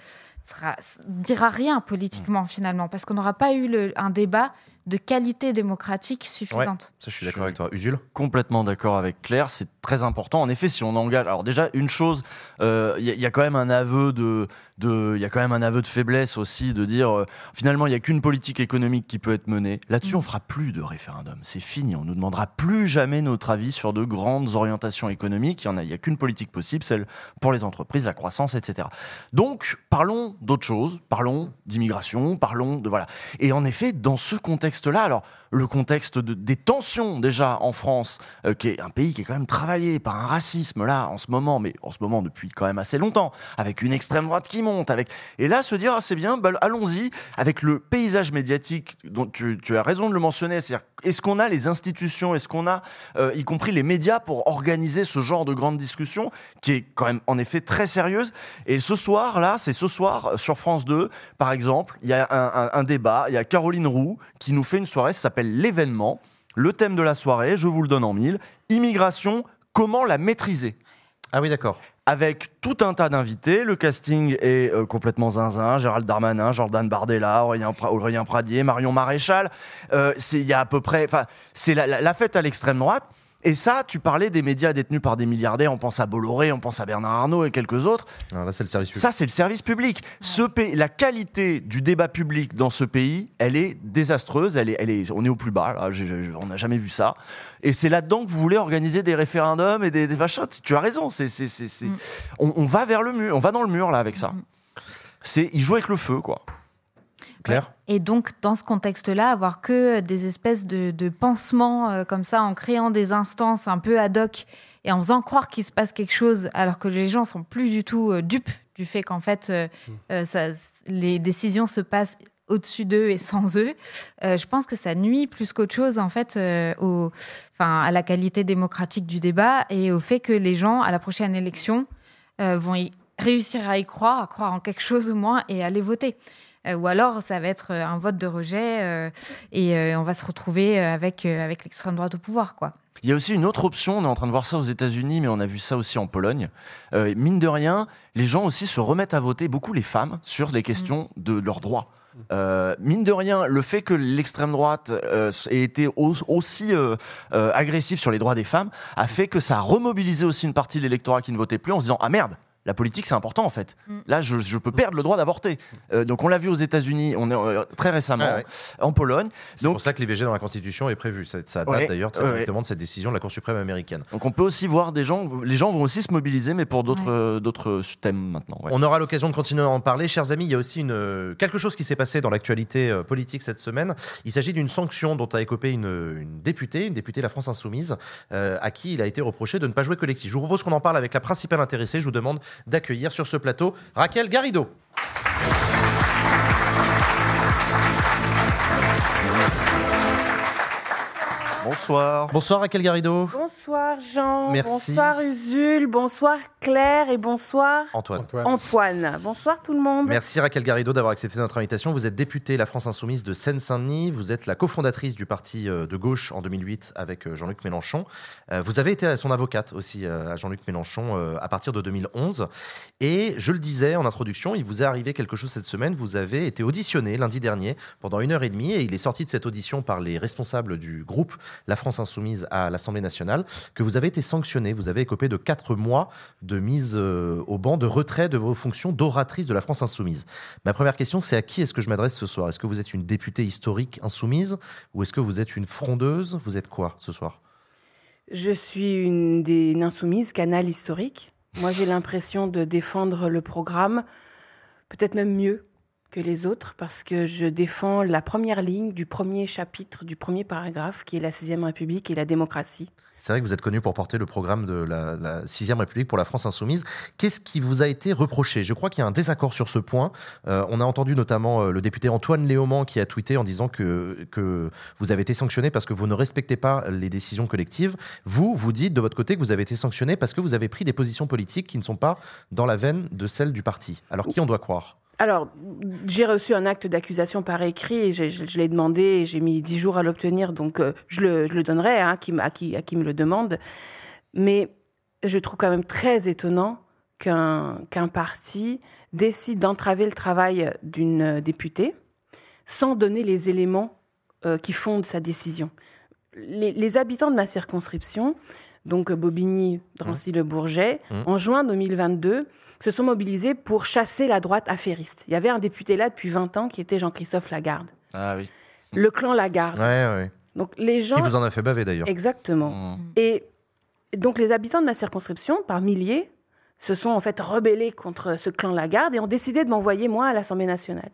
S3: sera, dira rien politiquement finalement, parce qu'on n'aura pas eu le, un débat de qualité démocratique suffisante.
S1: ça, je suis d'accord avec toi. Usul
S2: Complètement d'accord avec Claire. C'est très important. En effet, si on engage. Alors, déjà, une chose, il euh, y, a quand même un aveu de, il y a quand même un aveu de faiblesse aussi de dire euh, finalement il n'y a qu'une politique économique qui peut être menée. Là-dessus, on mm. fera plus de référendum. C'est fini. On nous demandera plus jamais notre avis sur de grandes orientations économiques. Il n'y a, y a qu'une politique possible, celle pour les entreprises, la croissance, etc. Donc, parlons d'autre chose. Parlons d'immigration. Parlons de voilà. Et en effet, dans ce contexte-là, alors le contexte de, des tensions déjà en France, euh, qui est un pays qui est quand même travaillé par un racisme là en ce moment, mais en ce moment depuis quand même assez longtemps, avec une extrême droite qui monte, avec et là se dire ah, c'est bien, bah, allons-y avec le paysage médiatique dont tu, as raison de le mentionner, c'est-à-dire est-ce qu'on a les institutions, est-ce qu'on a euh, y compris les médias pour organiser ce genre de grande discussion qui est quand même en effet très sérieuse? Et ce soir là, c'est ce soir sur France 2 par exemple, il y a un, un débat, il y a Caroline Roux qui nous fait une soirée, ça s'appelle l'événement. Le thème de la soirée, je vous le donne en mille, immigration, comment la maîtriser
S1: Ah oui, d'accord
S2: avec tout un tas d'invités. Le casting est euh, complètement zinzin. Gérald Darmanin, Jordan Bardella, Aurélien, Pradier, Marion Maréchal. Euh, il y a à peu près, enfin, c'est la, fête à l'extrême droite. Et ça, tu parlais des médias détenus par des milliardaires, on pense à Bolloré, on pense à Bernard Arnault et quelques autres.
S1: là, c'est le service public.
S2: Ça, c'est le service public. Ce pays, la qualité du débat public dans ce pays, elle est désastreuse. Elle est, elle est, on est au plus bas. Là, on n'a jamais vu ça. Et c'est là-dedans que vous voulez organiser des référendums et des, des Tu as raison. C'est, c'est, c'est, mm. on, on, va vers le mur. On va dans le mur là avec ça. Mm. C'est, il joue avec le feu, quoi.
S1: Claire
S3: Et donc, dans ce contexte-là, avoir que des espèces de, pansements euh, comme ça, en créant des instances un peu ad hoc et en faisant croire qu'il se passe quelque chose, alors que les gens sont plus du tout euh, dupes du fait qu'en fait, euh, mm. ça, les décisions se passent au-dessus d'eux et sans eux, je pense que ça nuit plus qu'autre chose en fait au, enfin, à la qualité démocratique du débat et au fait que les gens à la prochaine élection vont y réussir à y croire, à croire en quelque chose au moins et aller voter. Euh, ou alors ça va être euh, un vote de rejet euh, et on va se retrouver avec, avec l'extrême droite au pouvoir. quoi.
S2: Il y a aussi une autre option, on est en train de voir ça aux États-Unis, mais on a vu ça aussi en Pologne. mine de rien, les gens aussi se remettent à voter, beaucoup les femmes, sur les questions mm. de leurs droits. mine de rien, le fait que l'extrême droite ait été aussi agressif sur les droits des femmes a fait que ça a remobilisé aussi une partie de l'électorat qui ne votait plus en se disant Ah merde, la politique c'est important en fait.
S3: Mm.
S2: Là, je, je peux perdre le droit d'avorter. Euh, donc on l'a vu aux États-Unis, on est euh, très récemment
S1: ouais.
S2: en Pologne.
S1: C'est pour ça que l'IVG dans la Constitution est prévu. Ça, ça date
S2: Ouais,
S1: d'ailleurs très
S2: ouais,
S1: directement de cette décision de la Cour suprême américaine.
S2: Donc on peut aussi voir des gens, les gens vont aussi se mobiliser, mais pour d'autres
S3: Ouais.
S2: euh, d'autres thèmes maintenant. ouais.
S1: On aura l'occasion de continuer à en parler. Chers amis, il y a aussi une, quelque chose qui s'est passé dans l'actualité euh, politique cette semaine. Il s'agit d'une sanction dont a écopé une, une députée, une députée de la France Insoumise, euh, à qui il a été reproché de ne pas jouer collectif. Je vous propose qu'on en parle avec la principale intéressée. Je vous demande d'accueillir sur ce plateau Raquel Garrido.
S2: Bonsoir.
S1: Bonsoir Raquel Garrido.
S5: Bonsoir Jean,
S1: Merci.
S5: bonsoir Usul, bonsoir Claire et bonsoir
S1: Antoine.
S4: Antoine.
S5: Antoine. Bonsoir tout le monde.
S1: Merci Raquel Garrido d'avoir accepté notre invitation. Vous êtes députée La France Insoumise de Seine-Saint-Denis. Vous êtes la cofondatrice du parti euh, de gauche en 2008 avec euh, Jean-Luc Mélenchon. Euh, Vous avez été son avocate aussi à Jean-Luc Mélenchon à partir de 2011. Et je le disais en introduction, il vous est arrivé quelque chose cette semaine. Vous avez été auditionné lundi dernier pendant une heure et demie et il est sorti de cette audition par les responsables du groupe La France Insoumise à l'Assemblée nationale que vous avez été sanctionné. Vous avez écopé de quatre mois de mise euh, au banc, de retrait de vos fonctions d'oratrice de la France Insoumise. Ma première question, c'est à qui est-ce que je m'adresse ce soir? Est-ce que vous êtes une députée historique insoumise ou est-ce que vous êtes une frondeuse? Vous êtes quoi ce soir?
S5: Je suis une une insoumises, canal historique. Moi j'ai l'impression de défendre le programme, peut-être même mieux que les autres, parce que je défends la première ligne du premier chapitre, du premier paragraphe, qui est la sixième République et la démocratie.
S1: C'est vrai que vous êtes connu pour porter le programme de la, la 6 République pour la France Insoumise. Qu'est-ce qui vous a été reproché? Je crois qu'il y a un désaccord sur ce point. Euh, on a entendu notamment euh, le député Antoine Léaumont qui a tweeté en disant que, que vous avez été sanctionné parce que vous ne respectez pas les décisions collectives. Vous, vous dites de votre côté que vous avez été sanctionné parce que vous avez pris des positions politiques qui ne sont pas dans la veine de celles du parti. Alors qui on doit croire?
S5: Alors, j'ai reçu un acte d'accusation par écrit et je, je l'ai demandé et j'ai mis dix jours à l'obtenir, donc euh, je, le, je le donnerai hein, à, qui, m- à, qui, à qui me le demande. Mais je trouve quand même très étonnant qu'un parti décide d'entraver le travail d'une députée sans donner les éléments euh, qui fondent sa décision. Les, les habitants de ma circonscription, donc Bobigny, Drancy-le-Bourget,
S1: Mmh.
S5: en juin 2022, se sont mobilisés pour chasser la droite affairiste. Il y avait un député là depuis 20 ans qui était Jean-Christophe Lagarde.
S2: Ah oui.
S5: Le clan Lagarde.
S1: Ouais, ouais.
S5: Donc les gens...
S1: Qui vous en a fait baver d'ailleurs
S5: Exactement.
S2: Mmh.
S5: Et donc les habitants de ma circonscription, par milliers, se sont en fait rebellés contre ce clan Lagarde et ont décidé de m'envoyer moi à l'Assemblée nationale.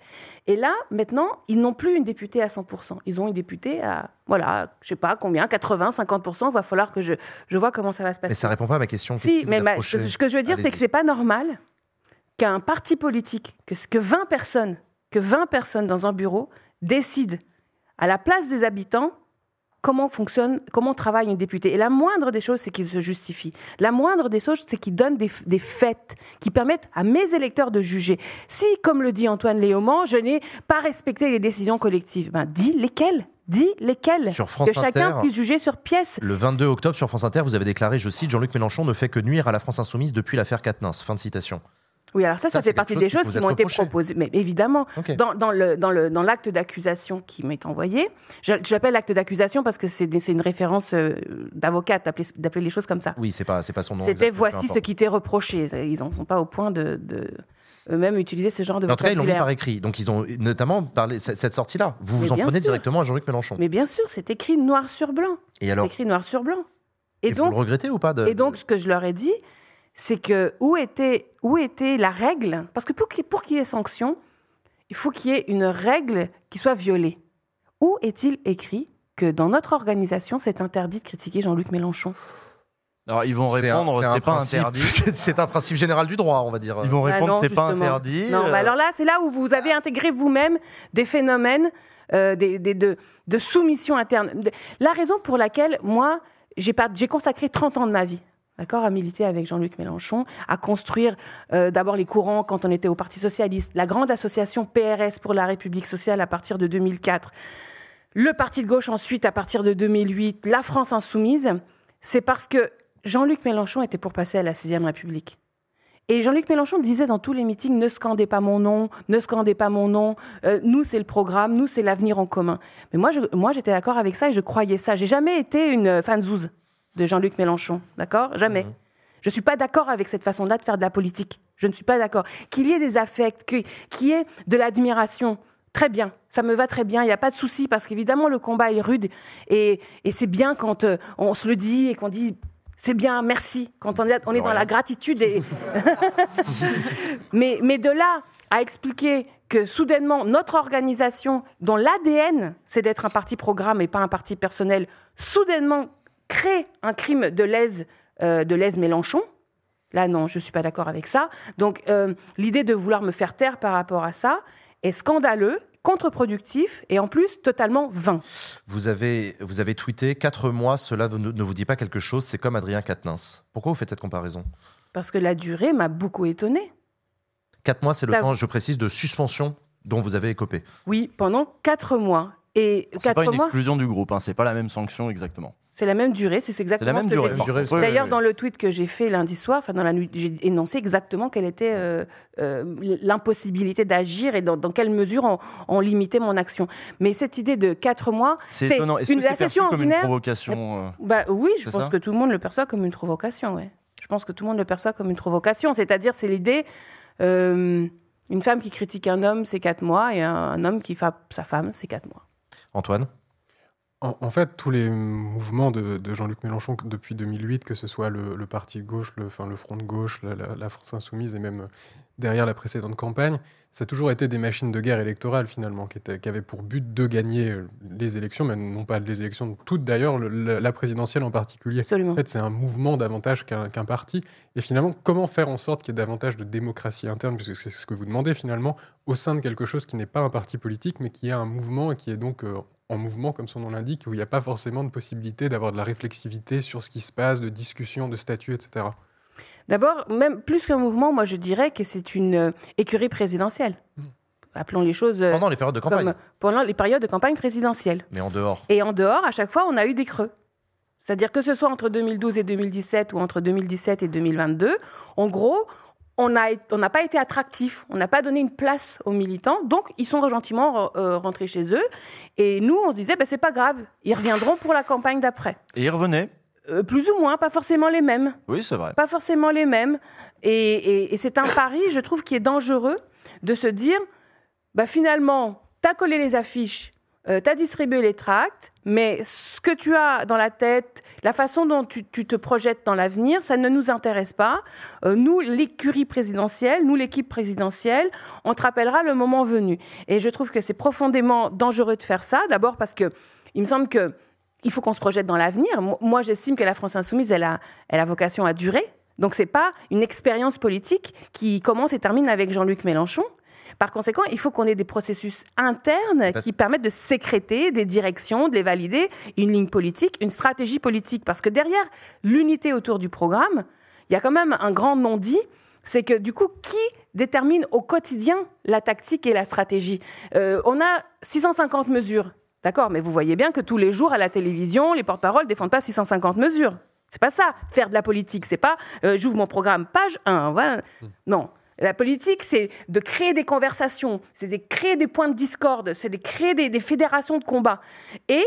S5: Et là, maintenant, ils n'ont plus une députée à 100%. Ils ont une députée à, voilà, je sais pas combien, 80, 50%. Il va falloir que je, je vois comment ça va se passer.
S1: Mais ça répond pas à ma question.
S5: Si, mais ma- ce que je veux dire, c'est que c'est pas normal qu'un parti politique, que, que 20 personnes, que 20 personnes dans un bureau décident à la place des habitants comment fonctionne, comment travaille une députée. Et la moindre des choses, c'est qu'ils se justifient. La moindre des choses, c'est qu'ils donnent des, des faits qui permettent à mes électeurs de juger. Si, comme le dit Antoine Léaumont, je n'ai pas respecté les décisions collectives, ben dis lesquelles Dis lesquelles
S1: Sur France
S5: Que chacun puisse juger sur pièce.
S1: Le 22 octobre sur France Inter, vous avez déclaré, je cite, Jean-Luc Mélenchon ne fait que nuire à la France insoumise depuis l'affaire Quatennens. Fin de citation.
S5: Oui, alors ça,
S1: Ça,
S5: ça,
S1: c'est
S5: fait partie des
S1: qui
S5: choses qui m'ont été proposées. Mais évidemment, dans, dans le, dans, le, dans l'acte d'accusation qui m'est envoyé, je, l'appelle l'acte d'accusation parce que c'est, c'est une référence euh, d'avocate d'appeler, d'appeler les choses comme ça.
S1: Oui, c'est pas, c'est pas son nom.
S5: C'était
S1: exact,
S5: voici ce qui t'est reproché. Ils n'en sont pas au point de, de eux-mêmes utiliser ce genre de
S1: En tout cas, ils l'ont mis par écrit. Donc, ils ont notamment parlé cette, cette sortie-là. Vous
S5: Mais
S1: vous en prenez
S5: sûr.
S1: directement à Jean-Luc Mélenchon.
S5: Mais bien sûr, c'est écrit noir sur blanc.
S1: Et
S5: C'est
S1: alors,
S5: écrit noir sur blanc.
S1: et
S5: Et,
S1: vous
S5: donc,
S1: le regrettez ou pas de,
S5: Et donc, ce que je leur ai dit, c'est que où était, où était la règle? Parce que pour qu'il pour qu'il y ait sanction, il faut qu'il y ait une règle qui soit violée. Où est-il écrit que dans notre organisation, c'est interdit de critiquer Jean-Luc Mélenchon?
S2: Alors ils vont répondre, c'est pas
S1: principe-
S2: interdit.
S1: c'est un principe général du droit, on va dire.
S2: Ils vont
S5: Ah
S2: répondre,
S5: non,
S2: c'est pas interdit.
S5: Non, mais alors là, c'est là où vous avez intégré vous-même des phénomènes euh, des, des- de, de soumission interne. La raison pour laquelle, moi, j'ai consacré 30 ans de ma vie. D'accord, à militer avec Jean-Luc Mélenchon, à construire euh, d'abord les courants quand on était au Parti socialiste, la grande association PRS pour la République sociale à partir de 2004, le Parti de gauche ensuite à partir de 2008, la France insoumise, c'est parce que Jean-Luc Mélenchon était pour passer à la sixième République. Et Jean-Luc Mélenchon disait dans tous les meetings ne scandez pas mon nom, ne scandez pas mon nom. euh, nous c'est le programme, nous c'est l'avenir en commun. Mais moi, moi j'étais d'accord avec ça et je croyais ça. J'ai jamais été une fanzouze de Jean-Luc Mélenchon, d'accord? Jamais.
S1: Mhm.
S5: Je ne suis pas d'accord avec cette façon-là de faire de la politique. Je ne suis pas d'accord. Qu'il y ait des affects, qu'il y ait de l'admiration, très bien. Ça me va très bien. Il n'y a pas de souci parce qu'évidemment, le combat est rude. Et, et c'est bien quand euh, on se le dit et qu'on dit c'est bien, merci, quand on est, on est dans la gratitude. Et... mais, mais de là à expliquer que soudainement, notre organisation, dont l'ADN, c'est d'être un parti programme et pas un parti personnel, soudainement crée un crime de lèse, euh, de lèse Mélenchon, là non, je ne suis pas d'accord avec ça. Donc euh, l'idée de vouloir me faire taire par rapport à ça est scandaleux contre-productif et en plus totalement vain.
S1: Vous avez, vous avez tweeté 4 mois, cela ne, vous dit pas quelque chose, c'est comme Adrien Quatennens. Pourquoi vous faites cette comparaison?
S5: Parce que la durée m'a beaucoup étonné.
S1: 4 mois, c'est le temps, je précise, de suspension dont vous avez écopé.
S5: Oui, pendant 4 mois. Et
S2: c'est pas une exclusion du groupe, hein, c'est pas la même sanction exactement.
S5: C'est la même durée, c'est exactement
S2: la même
S5: ce
S2: que
S5: j'ai dit. D'ailleurs, dans le tweet que j'ai fait lundi soir, enfin dans la nuit, j'ai énoncé exactement quelle était euh, euh, l'impossibilité d'agir et dans, quelle mesure on, on, limitait mon action. Mais cette idée de quatre mois,
S2: c'est étonnant. Est-ce que c'est perçu comme une provocation euh,
S5: bah, Oui, je pense que tout le monde le perçoit comme une provocation. Ouais. Je pense que tout le monde le perçoit comme une provocation. C'est-à-dire, c'est l'idée. une femme qui critique un homme, c'est quatre mois, et un, un homme qui frappe sa femme, c'est quatre mois.
S1: Antoine?
S4: En, fait, tous les mouvements de, Jean-Luc Mélenchon depuis 2008, que ce soit le, parti gauche, le, enfin, le front de gauche, la, France insoumise et même derrière la précédente campagne, ça a toujours été des machines de guerre électorale finalement, qui, étaient, qui avaient pour but de gagner euh, les élections, mais non pas les élections toutes d'ailleurs, la présidentielle en particulier.
S5: Absolument.
S4: En fait, c'est un mouvement davantage qu'un parti. Et finalement, comment faire en sorte qu'il y ait davantage de démocratie interne, puisque c'est ce que vous demandez finalement, au sein de quelque chose qui n'est pas un parti politique, mais qui est un mouvement et qui est donc euh, en mouvement, comme son nom l'indique, où il n'y a pas forcément de possibilité d'avoir de la réflexivité sur ce qui se passe, de discussion, de statut, etc.
S5: D'abord, même plus qu'un mouvement, moi je dirais que c'est une euh, écurie présidentielle. Hmm. Appelons les choses.
S1: Euh, pendant les périodes de campagne.
S5: pendant les périodes de campagne présidentielle.
S1: Mais en dehors.
S5: Et en dehors, à chaque fois, on a eu des creux. C'est-à-dire que ce soit entre 2012 et 2017 ou entre 2017 et 2022, en gros, on n'a pas été attractif, on n'a pas donné une place aux militants, donc ils sont gentiment euh, rentrés chez eux. Et nous, on se disait, ben, c'est pas grave, ils reviendront pour la campagne d'après.
S2: Et ils revenaient?
S5: Euh, Plus ou moins, pas forcément les mêmes.
S2: Oui, c'est vrai.
S5: Pas forcément les mêmes. Et, c'est un pari, je trouve, qui est dangereux de se dire, bah, finalement, tu as collé les affiches, euh, tu as distribué les tracts, mais ce que tu as dans la tête, la façon dont tu, te projettes dans l'avenir, ça ne nous intéresse pas. Euh, nous, l'écurie présidentielle, nous, l'équipe présidentielle, on te rappellera le moment venu. Et je trouve que c'est profondément dangereux de faire ça. D'abord parce que il me semble que il faut qu'on se projette dans l'avenir. Moi, j'estime que la France insoumise, elle a, elle a vocation à durer. Donc, c'est pas une expérience politique qui commence et termine avec Jean-Luc Mélenchon. Par conséquent, il faut qu'on ait des processus internes qui permettent de sécréter des directions, de les valider, une ligne politique, une stratégie politique. Parce que derrière l'unité autour du programme, il y a quand même un grand non-dit, c'est que du coup, qui détermine au quotidien la tactique et la stratégie? Euh, On a 650 mesures, d'accord, mais vous voyez bien que tous les jours à la télévision, les porte-paroles défendent pas 650 mesures. C'est pas ça, faire de la politique. C'est pas euh, j'ouvre mon programme page 1. Voilà. Hmm. Non. La politique, c'est de créer des conversations, c'est de créer des points de discorde, c'est de créer des, fédérations de combat. Et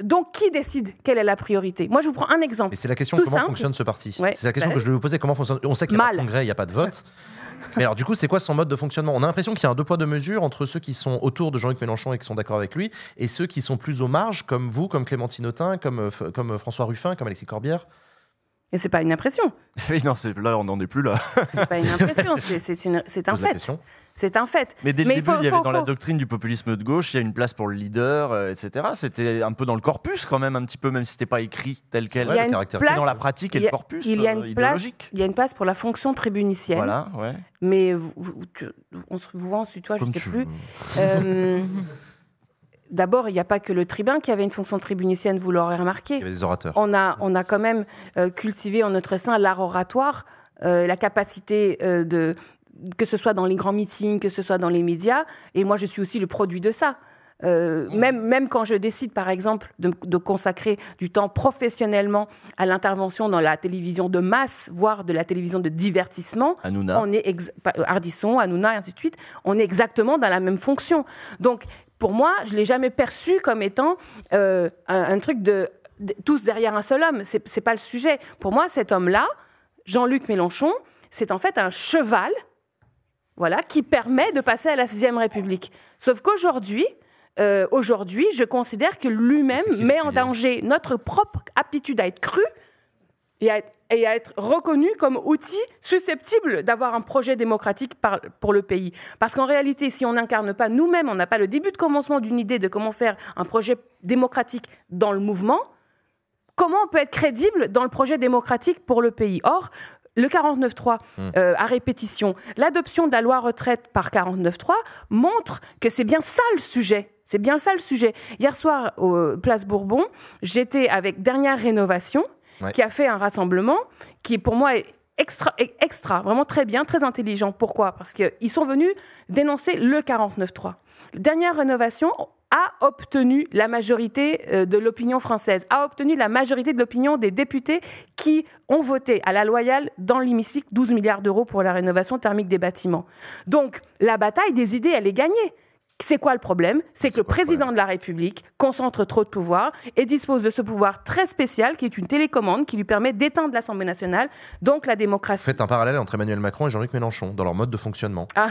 S5: donc, qui décide quelle est la priorité? Moi, je vous prends un exemple.
S1: Et c'est la question comment fonctionne ce parti? C'est la question bah que je vais vous poser. Comment fonctionne On sait qu'il n'y a pas de congrès, il n'y a pas de vote. Mais alors, du coup, c'est quoi son mode de fonctionnement? On a l'impression qu'il y a un deux poids deux mesures entre ceux qui sont autour de Jean-Luc Mélenchon et qui sont d'accord avec lui, et ceux qui sont plus aux marges, comme vous, comme Clémentine Autain, comme, euh, comme François Ruffin, comme Alexis Corbière.
S5: Et c'est pas une impression.
S2: non, là, on n'en est plus là.
S5: c'est pas une impression, c'est un fait. C'est un fait.
S2: Mais dès le début, il y avait dans la doctrine du populisme de gauche, il y a une place pour le leader, euh, etc. C'était un peu dans le corpus quand même, un petit peu, même si c'était pas écrit tel quel.
S5: Il y a une place,
S2: dans la pratique et le corpus il y a une
S5: euh, place, Il y a une place pour la fonction tribunicienne.
S2: Voilà, ouais.
S5: Mais vous, on se voit, on se tutoie, je ne sais plus. Euh, D'abord, il n'y a pas que le tribun qui avait une fonction tribunicienne, vous l'aurez remarqué.
S1: Il y avait des orateurs.
S5: On a, on a quand même euh, cultivé en notre sein l'art oratoire, euh, la capacité euh, de, que ce soit dans les grands meetings, que ce soit dans les médias. Et moi, je suis aussi le produit de ça. même, même quand je décide, par exemple, de, consacrer du temps professionnellement à l'intervention dans la télévision de masse, voire de la télévision de divertissement,
S2: Hanouna.
S5: on est Hanouna, et ainsi de suite, on est exactement dans la même fonction. Donc, pour moi, je l'ai jamais perçu comme étant euh, un, truc de, tous derrière un seul homme. C'est, n'est pas le sujet. Pour moi, cet homme-là, Jean-Luc Mélenchon, c'est en fait un cheval voilà, qui permet de passer à la sixième République. Sauf qu'aujourd'hui, euh, aujourd'hui, je considère que lui-même met en danger notre propre aptitude à être cru et à être, et à être reconnu comme outil susceptible d'avoir un projet démocratique par- pour le pays. Parce qu'en réalité, si on n'incarne pas nous-mêmes, on n'a pas le début de commencement d'une idée de comment faire un projet démocratique dans le mouvement, comment on peut être crédible dans le projet démocratique pour le pays? Or, le 49.3
S1: Hmm.
S5: euh, à répétition, l'adoption de la loi retraite par 49.3 montre que c'est bien ça le sujet. C'est bien ça le sujet. Hier soir, au Place Bourbon, j'étais avec Dernière Rénovation, Qui a fait un rassemblement qui, pour moi, est extra, vraiment très bien, très intelligent. Pourquoi? Parce qu'ils sont venus dénoncer le 49.3. Dernière Rénovation a obtenu la majorité euh, de l'opinion française, a obtenu la majorité de l'opinion des députés qui ont voté à la loyale dans l'hémicycle 12 milliards d'euros pour la rénovation thermique des bâtiments. Donc la bataille des idées, elle est gagnée. C'est quoi le problème? C'est que le président de la République concentre trop de pouvoir et dispose de ce pouvoir très spécial qui est une télécommande qui lui permet d'éteindre l'Assemblée nationale, donc la démocratie.
S1: Faites un parallèle entre Emmanuel Macron et Jean-Luc Mélenchon dans leur mode de fonctionnement.
S5: Ah,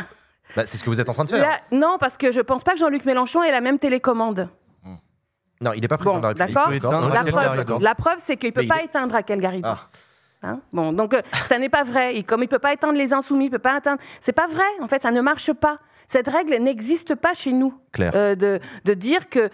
S1: Bah, c'est ce que vous êtes en train de faire.
S5: là, non, parce que je pense pas que Jean-Luc Mélenchon ait la même télécommande.
S1: Non, il n'est pas président
S5: Bon,
S1: de la République.
S5: d'accord.
S2: Peut
S5: La preuve, la preuve, c'est qu'il peut
S1: Mais il
S5: pas
S1: est-
S5: éteindre Raquel Garrido.
S1: Ah.
S5: Hein? Bon, donc euh, ça n'est pas vrai. Et comme il peut pas éteindre les insoumis, il peut pas éteindre. C'est pas vrai. En fait, ça ne marche pas. Cette règle n'existe pas chez nous.
S1: Claire.
S5: euh, de, de dire que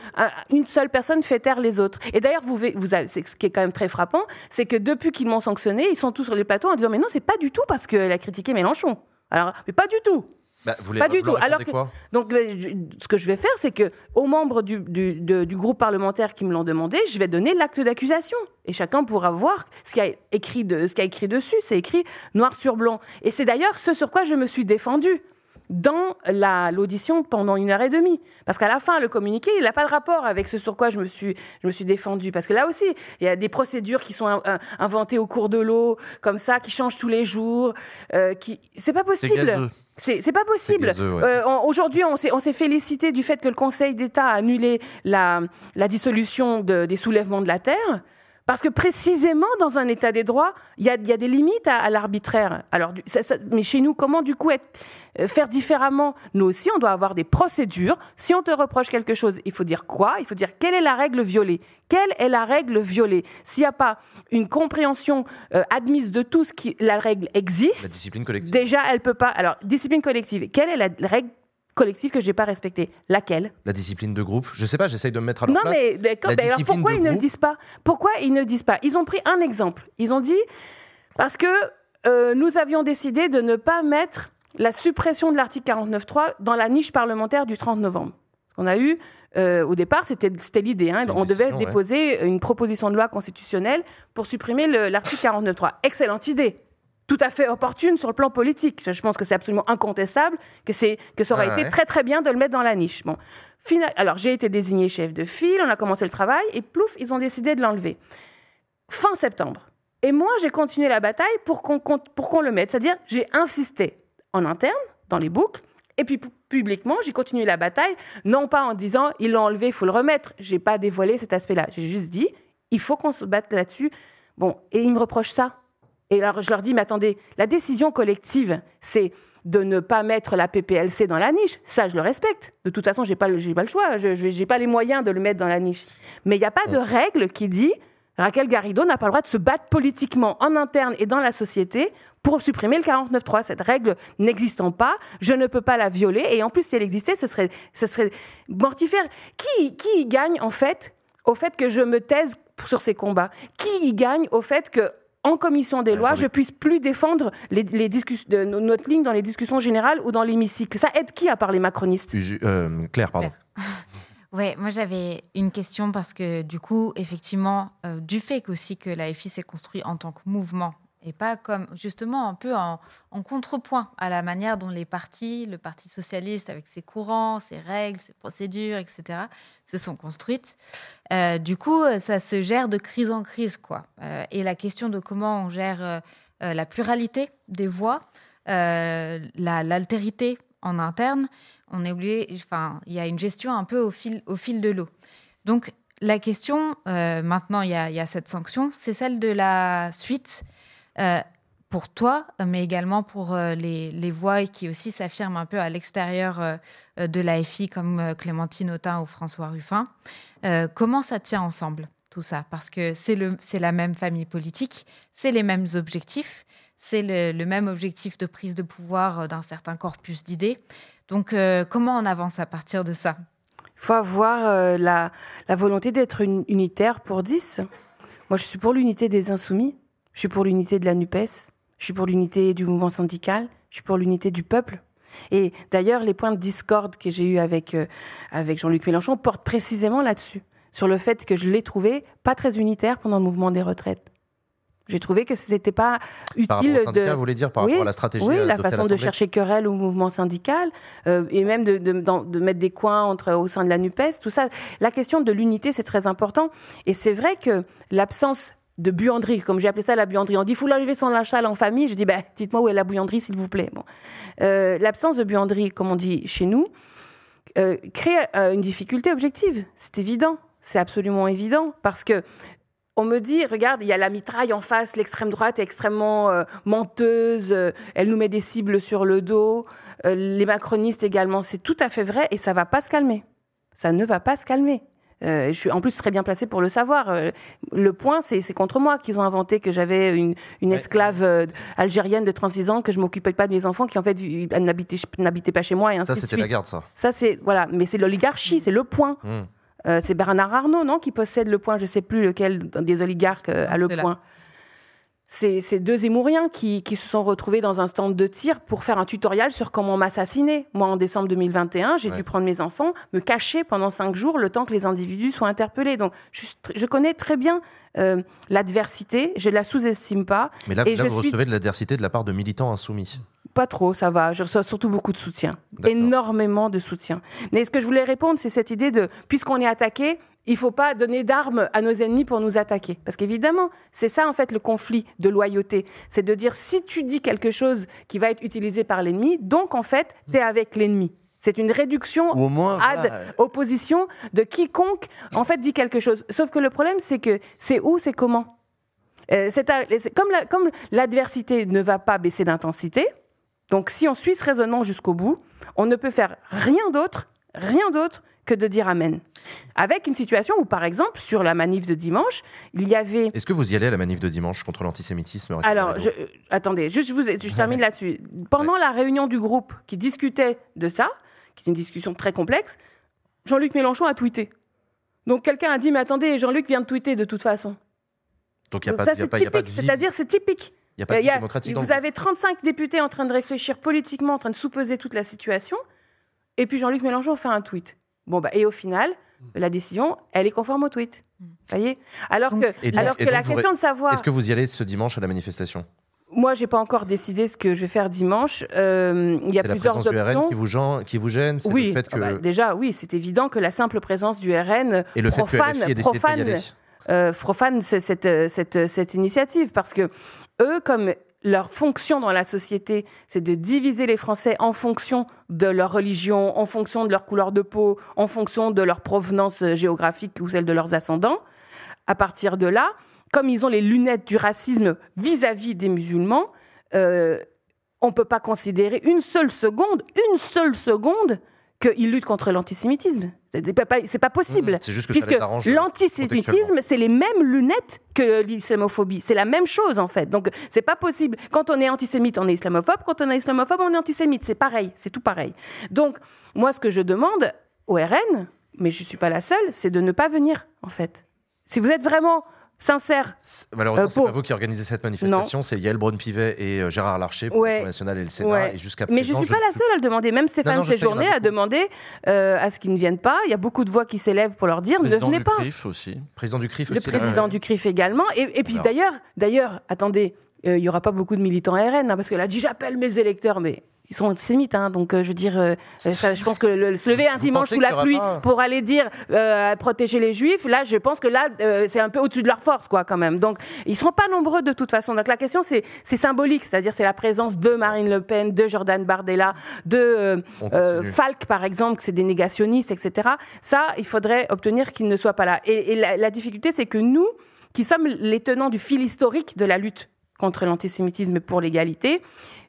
S5: une seule personne fait taire les autres. Et d'ailleurs, vous, vous avez- ce qui est quand même très frappant, c'est que depuis qu'ils m'ont sanctionné, ils sont tous sur les plateaux en disant mais non, c'est pas du tout parce qu'elle a critiqué Mélenchon. Alors, mais pas du tout.
S1: Bah, vous
S5: Pas du
S1: vous
S5: tout. Alors que- Donc, je- ce que je vais faire, c'est que aux membres du, du- de- du groupe parlementaire qui me l'ont demandé, je vais donner l'acte d'accusation. Et chacun pourra voir ce qu'il y a écrit, de, ce qu'il y a écrit dessus. C'est écrit noir sur blanc. Et c'est d'ailleurs ce sur quoi je me suis défendue dans la- l'audition pendant une heure et demie. Parce qu'à la fin, le communiqué, il n'a pas de rapport avec ce sur quoi je me suis, je me suis défendue. Parce que là aussi, il y a des procédures qui sont in- in- inventées au cours de l'eau, comme ça, qui changent tous les jours. Euh, qui... C'est pas possible. C'est pas possible.
S1: ouais.
S5: Euh, Aujourd'hui, on s'est on s'est félicité du fait que le Conseil d'État a annulé la, la dissolution de- des soulèvements de la terre. Parce que précisément dans un état des droits, il y a, il y a des limites à, à l'arbitraire. Alors, du- ça- ça- mais chez nous, comment du coup être, euh, faire différemment? Nous aussi, on doit avoir des procédures. Si on te reproche quelque chose, il faut dire quoi? Il faut dire quelle est la règle violée? Quelle est la règle violée? S'il n'y a pas une compréhension euh, admise de tous qui la règle existe,
S1: La discipline collective.
S5: Déjà, elle peut pas. Alors, discipline collective. Quelle est la règle collective que j'ai pas respectée Laquelle?
S1: La discipline de groupe. Je sais pas, j'essaye de me mettre à leur
S5: Non,
S1: place.
S5: mais d'accord.
S1: La
S5: mais alors
S1: discipline
S5: pourquoi
S1: de
S5: ils ne le
S1: groupe.
S5: disent pas? Pourquoi ils ne disent pas? Ils ont pris un exemple. Ils ont dit parce que euh, nous avions décidé de ne pas mettre la suppression de l'article 49.3 dans la niche parlementaire du 30 novembre. Ce qu'on a eu euh, au départ, c'était c'était l'idée. hein. On devait
S1: décision, ouais.
S5: déposer une proposition de loi constitutionnelle pour supprimer le- l'article 49.3. Excellente idée. Tout à fait opportune sur le plan politique. Je pense que c'est absolument incontestable que, c'est- que ça aurait
S1: Ouais,
S5: été très très bien de le mettre dans la niche. Bon. Alors j'ai été désigné chef de file, on a commencé le travail et plouf, ils ont décidé de l'enlever. Fin septembre. Et moi, j'ai continué la bataille pour qu'on pour qu'on le mette. C'est-à-dire, j'ai insisté en interne, dans les boucles, et puis pu- publiquement, j'ai continué la bataille, non pas en disant ils l'ont enlevé, il faut le remettre. J'ai pas dévoilé cet aspect-là. J'ai juste dit il faut qu'on se batte là-dessus. Bon, et ils me reprochent ça. Et alors, je leur dis mais attendez, la décision collective, c'est de ne pas mettre la PPLC dans la niche. Ça, je le respecte. De toute façon, j'ai pas, le- j'ai pas le choix. Je n'ai pas les moyens de le mettre dans la niche. Mais il n'y a pas de règle qui dit Raquel Garrido n'a pas le droit de se battre politiquement en interne et dans la société pour supprimer le 49.3. Cette règle n'existant pas, je ne peux pas la violer. Et en plus, si elle existait, ce serait, ce serait mortifère. Qui, qui y gagne, en fait, au fait que je me taise sur ces combats? Qui y gagne au fait que en commission des
S1: Euh,
S5: lois, je puisse plus défendre les, les discuss- de- notre ligne dans les discussions générales ou dans l'hémicycle. Ça aide qui à part les macronistes
S1: Usu- euh, Claire, pardon.
S3: Ouais, moi j'avais une question parce que du coup, effectivement, euh, du fait aussi que la FI s'est construit en tant que mouvement et pas comme justement un peu en, contrepoint à la manière dont les partis, le Parti socialiste avec ses courants, ses règles, ses procédures, etc., se sont construites. euh, du coup, euh, ça se gère de crise en crise, quoi. Euh, et la question de comment on gère la pluralité des voix, la- l'altérité en interne, on est obligé, enfin, il y a une gestion un peu au fil, au fil de l'eau. Donc, la question, maintenant, il y a cette sanction, c'est celle de la suite. Euh, pour toi, mais également pour euh, les, voix qui aussi s'affirment un peu à l'extérieur euh, de l'AFI, comme Clémentine Autain ou François Ruffin. Comment ça tient ensemble, tout ça? Parce que c'est la même famille politique, c'est les mêmes objectifs, c'est le, même objectif de prise de pouvoir d'un certain corpus d'idées. Donc, comment on avance à partir de ça?
S5: Il faut avoir la, la volonté d'être unitaire pour 10. Moi, je suis pour l'unité des insoumis. Je suis pour l'unité de la NUPES. Je suis pour l'unité du mouvement syndical. Je suis pour l'unité du peuple. Et d'ailleurs, les points de discorde que j'ai eus avec, euh, avec Jean-Luc Mélenchon portent précisément là-dessus. Sur le fait que je l'ai trouvé pas très unitaire pendant le mouvement des retraites. J'ai trouvé que ce n'était pas
S1: Par
S5: utile
S1: rapport au syndicat,
S5: de.
S1: vous voulez dire par
S5: Oui,
S1: rapport à la stratégie
S5: Oui,
S1: euh,
S5: la façon de chercher querelle au mouvement syndical euh, et même de, de mettre des coins entre, au sein de la NUPES, tout ça. La question de l'unité, c'est très important. Et c'est vrai que l'absence de buanderie, comme j'ai appelé ça la buanderie, on dit faut l'enlever son lachal en famille. Je dis ben, dites-moi où est la buanderie, s'il vous plaît. Bon. Euh, l'absence de buanderie, comme on dit chez nous, euh, crée euh, une difficulté objective. C'est évident. C'est absolument évident. Parce que on me dit, regarde, il y a la mitraille en face, l'extrême droite est extrêmement menteuse, elle nous met des cibles sur le dos, les macronistes également, c'est tout à fait vrai et ça va pas se calmer. Ça ne va pas se calmer. Euh, je suis en plus très bien placée pour le savoir. Euh, le point, c'est c'est contre moi qu'ils ont inventé que j'avais une, esclave euh, algérienne de 36 ans, que je m'occupais pas de mes enfants, qui en fait n'habitait pas chez moi et ainsi
S1: Ça,
S5: de
S1: c'était la garde, ça.
S5: Ça, c'est voilà, mais c'est l'oligarchie, c'est le point.
S1: Hmm.
S5: Euh, c'est Bernard Arnault, non, qui possède le point. Je sais plus lequel des oligarques euh, a le
S3: là.
S5: C'est deux Zémouriens qui, qui se sont retrouvés dans un stand de tir pour faire un tutoriel sur comment m'assassiner. Moi, en décembre 2021, j'ai
S1: Ouais.
S5: dû prendre mes enfants, me cacher pendant cinq jours le temps que les individus soient interpellés. Donc, je, connais très bien euh, l'adversité, je la sous-estime pas.
S1: Mais là,
S5: Et
S1: là
S5: je
S1: vous
S5: suis-
S1: recevez de l'adversité de la part de militants insoumis.
S5: Pas trop, ça va. Je reçois surtout beaucoup de soutien. Énormément de soutien. Mais ce que je voulais répondre, c'est cette idée de, puisqu'on est attaqué, il faut pas donner d'armes à nos ennemis pour nous attaquer. Parce qu'évidemment, c'est ça en fait le conflit de loyauté. C'est de dire, si tu dis quelque chose qui va être utilisé par l'ennemi, donc en fait, tu es avec l'ennemi. C'est une réduction
S2: Ou au moins.
S5: ad
S2: voilà,
S5: opposition de quiconque en fait dit quelque chose. Sauf que le problème c'est que c'est où, c'est comment? Euh, la- comme l'adversité ne va pas baisser d'intensité, donc si on suit ce raisonnement jusqu'au bout, on ne peut faire rien d'autre, rien d'autre que de dire amen. Avec une situation où par exemple sur la manif de dimanche, il y avait
S1: Est-ce que vous y allez à la manif de dimanche contre l'antisémitisme
S5: alors, je, euh, attendez, juste je, vous, ai- je termine là-dessus. Pendant la réunion du groupe qui discutait de ça, qui est une discussion très complexe, Jean-Luc Mélenchon a tweeté. Donc quelqu'un a dit, mais attendez, Jean-Luc vient de tweeter de toute façon.
S1: Donc il n'y a
S5: Donc
S1: pas,
S5: ça
S1: y
S5: c'est
S1: y
S5: typique, c'est-à-dire c'est typique.
S1: il y a pas de
S5: Euh, y a-
S1: démocratique
S5: vous avez 35 députés en train de réfléchir politiquement, en train de sous-peser toute la situation, et puis Jean-Luc Mélenchon fait un tweet. Bon, bah, et au final, la décision, elle est conforme au tweet.
S3: Mm.
S5: voyez? Alors
S3: Donc-
S5: que, alors que la question de savoir...
S1: Est-ce que vous y allez ce dimanche à la manifestation?
S5: Moi, j'ai pas encore décidé ce que je vais faire dimanche. Euh, il y a
S1: C'est la
S5: plusieurs
S1: présence du RN
S5: options.
S1: qui vous, gêne- qui vous gêne C'est
S5: Oui,
S1: le fait que...
S5: ah bah, déjà, oui, c'est évident que la simple présence du RN
S1: et le fait que
S5: profane, profane, euh, profane ce- cette, cette, cette initiative. Parce que eux, comme leur fonction dans la société, c'est de diviser les Français en fonction de leur religion, en fonction de leur couleur de peau, en fonction de leur provenance euh, géographique ou celle de leurs ascendants. À partir de là, comme ils ont les lunettes du racisme vis-à-vis des musulmans, euh, on ne peut pas considérer une seule seconde, une seule seconde, qu'ils luttent contre l'antisémitisme. C'est pas, possible.
S1: C'est juste que
S5: Puisque
S1: euh,
S5: l'antisémitisme, c'est les mêmes lunettes que l'islamophobie. C'est la même chose, en fait. Donc, c'est pas possible. Quand on est antisémite, on est islamophobe. Quand on est islamophobe, on est antisémite. C'est pareil. C'est tout pareil. Donc, moi, ce que je demande au RN, mais je suis pas la seule, c'est de ne pas venir, en fait. Si vous êtes vraiment sincère,
S1: C'est- Malheureusement,
S5: Euh,
S1: c'est
S5: pour-
S1: pas vous qui organisez cette manifestation, c'est Yael Braun-Pivet et euh, Gérard Larcher pour
S5: Ouais.
S1: le national et le Sénat.
S5: Ouais.
S1: Et jusqu'à
S5: Mais je
S1: présent,
S5: suis pas la seule à le demander. Même Stéphane
S1: non, je sais,
S5: Séjourné
S1: a
S5: demandé euh, à ce qu'ils ne viennent pas. Il y a beaucoup de voix qui s'élèvent pour leur dire ne
S2: président
S5: venez
S2: du
S5: pas.
S2: CRIF aussi.
S1: Président du CRIF
S5: Le
S1: aussi. là.
S5: président du CRIF également. Et, et puis d'ailleurs, d'ailleurs, attendez, euh, il y aura pas beaucoup de militants RN hein, parce qu'elle a dit j'appelle mes électeurs, mais ils sont antisémites, hein, donc euh, je veux dire, euh, ça, je pense que le, se lever un
S1: Vous
S5: dimanche sous la pluie
S1: pas-
S5: pour aller dire euh, protéger les juifs, là, je pense que là, euh, c'est un peu au-dessus de leur force, quoi, quand même. Donc, ils seront pas nombreux de toute façon. Donc, la question, c'est, symbolique, c'est-à-dire, c'est la présence de Marine Le Pen, de Jordan Bardella, de euh, euh. Falk, par exemple, que c'est des négationnistes, etc. Ça, il faudrait obtenir qu'ils ne soient pas là. Et, et la, la difficulté, c'est que nous, qui sommes les tenants du fil historique de la lutte contre l'antisémitisme et pour l'égalité,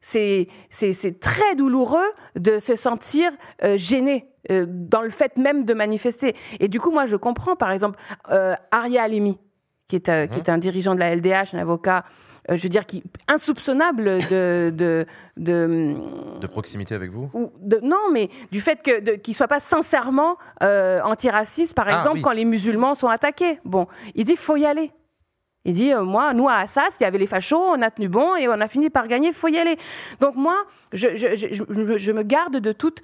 S5: c'est très douloureux de se sentir euh, gêné euh, dans le fait même de manifester. Et du coup, moi, je comprends, par exemple, euh, Aria Alimi, qui est, euh, qui est un dirigeant de la LDH, un avocat, euh, je veux dire, qui insoupçonnable de, de, de,
S1: De proximité avec vous
S5: ou de- non, mais du fait que qu'il soit pas sincèrement euh, antiraciste, par
S1: Ah,
S5: exemple,
S1: oui.
S5: quand les musulmans sont attaqués. Bon, il dit faut y aller. Il dit euh, moi, nous à Assas, il y avait les fachos, on a tenu bon et on a fini par gagner. Faut y aller. Donc moi, je, je, je, me garde de toute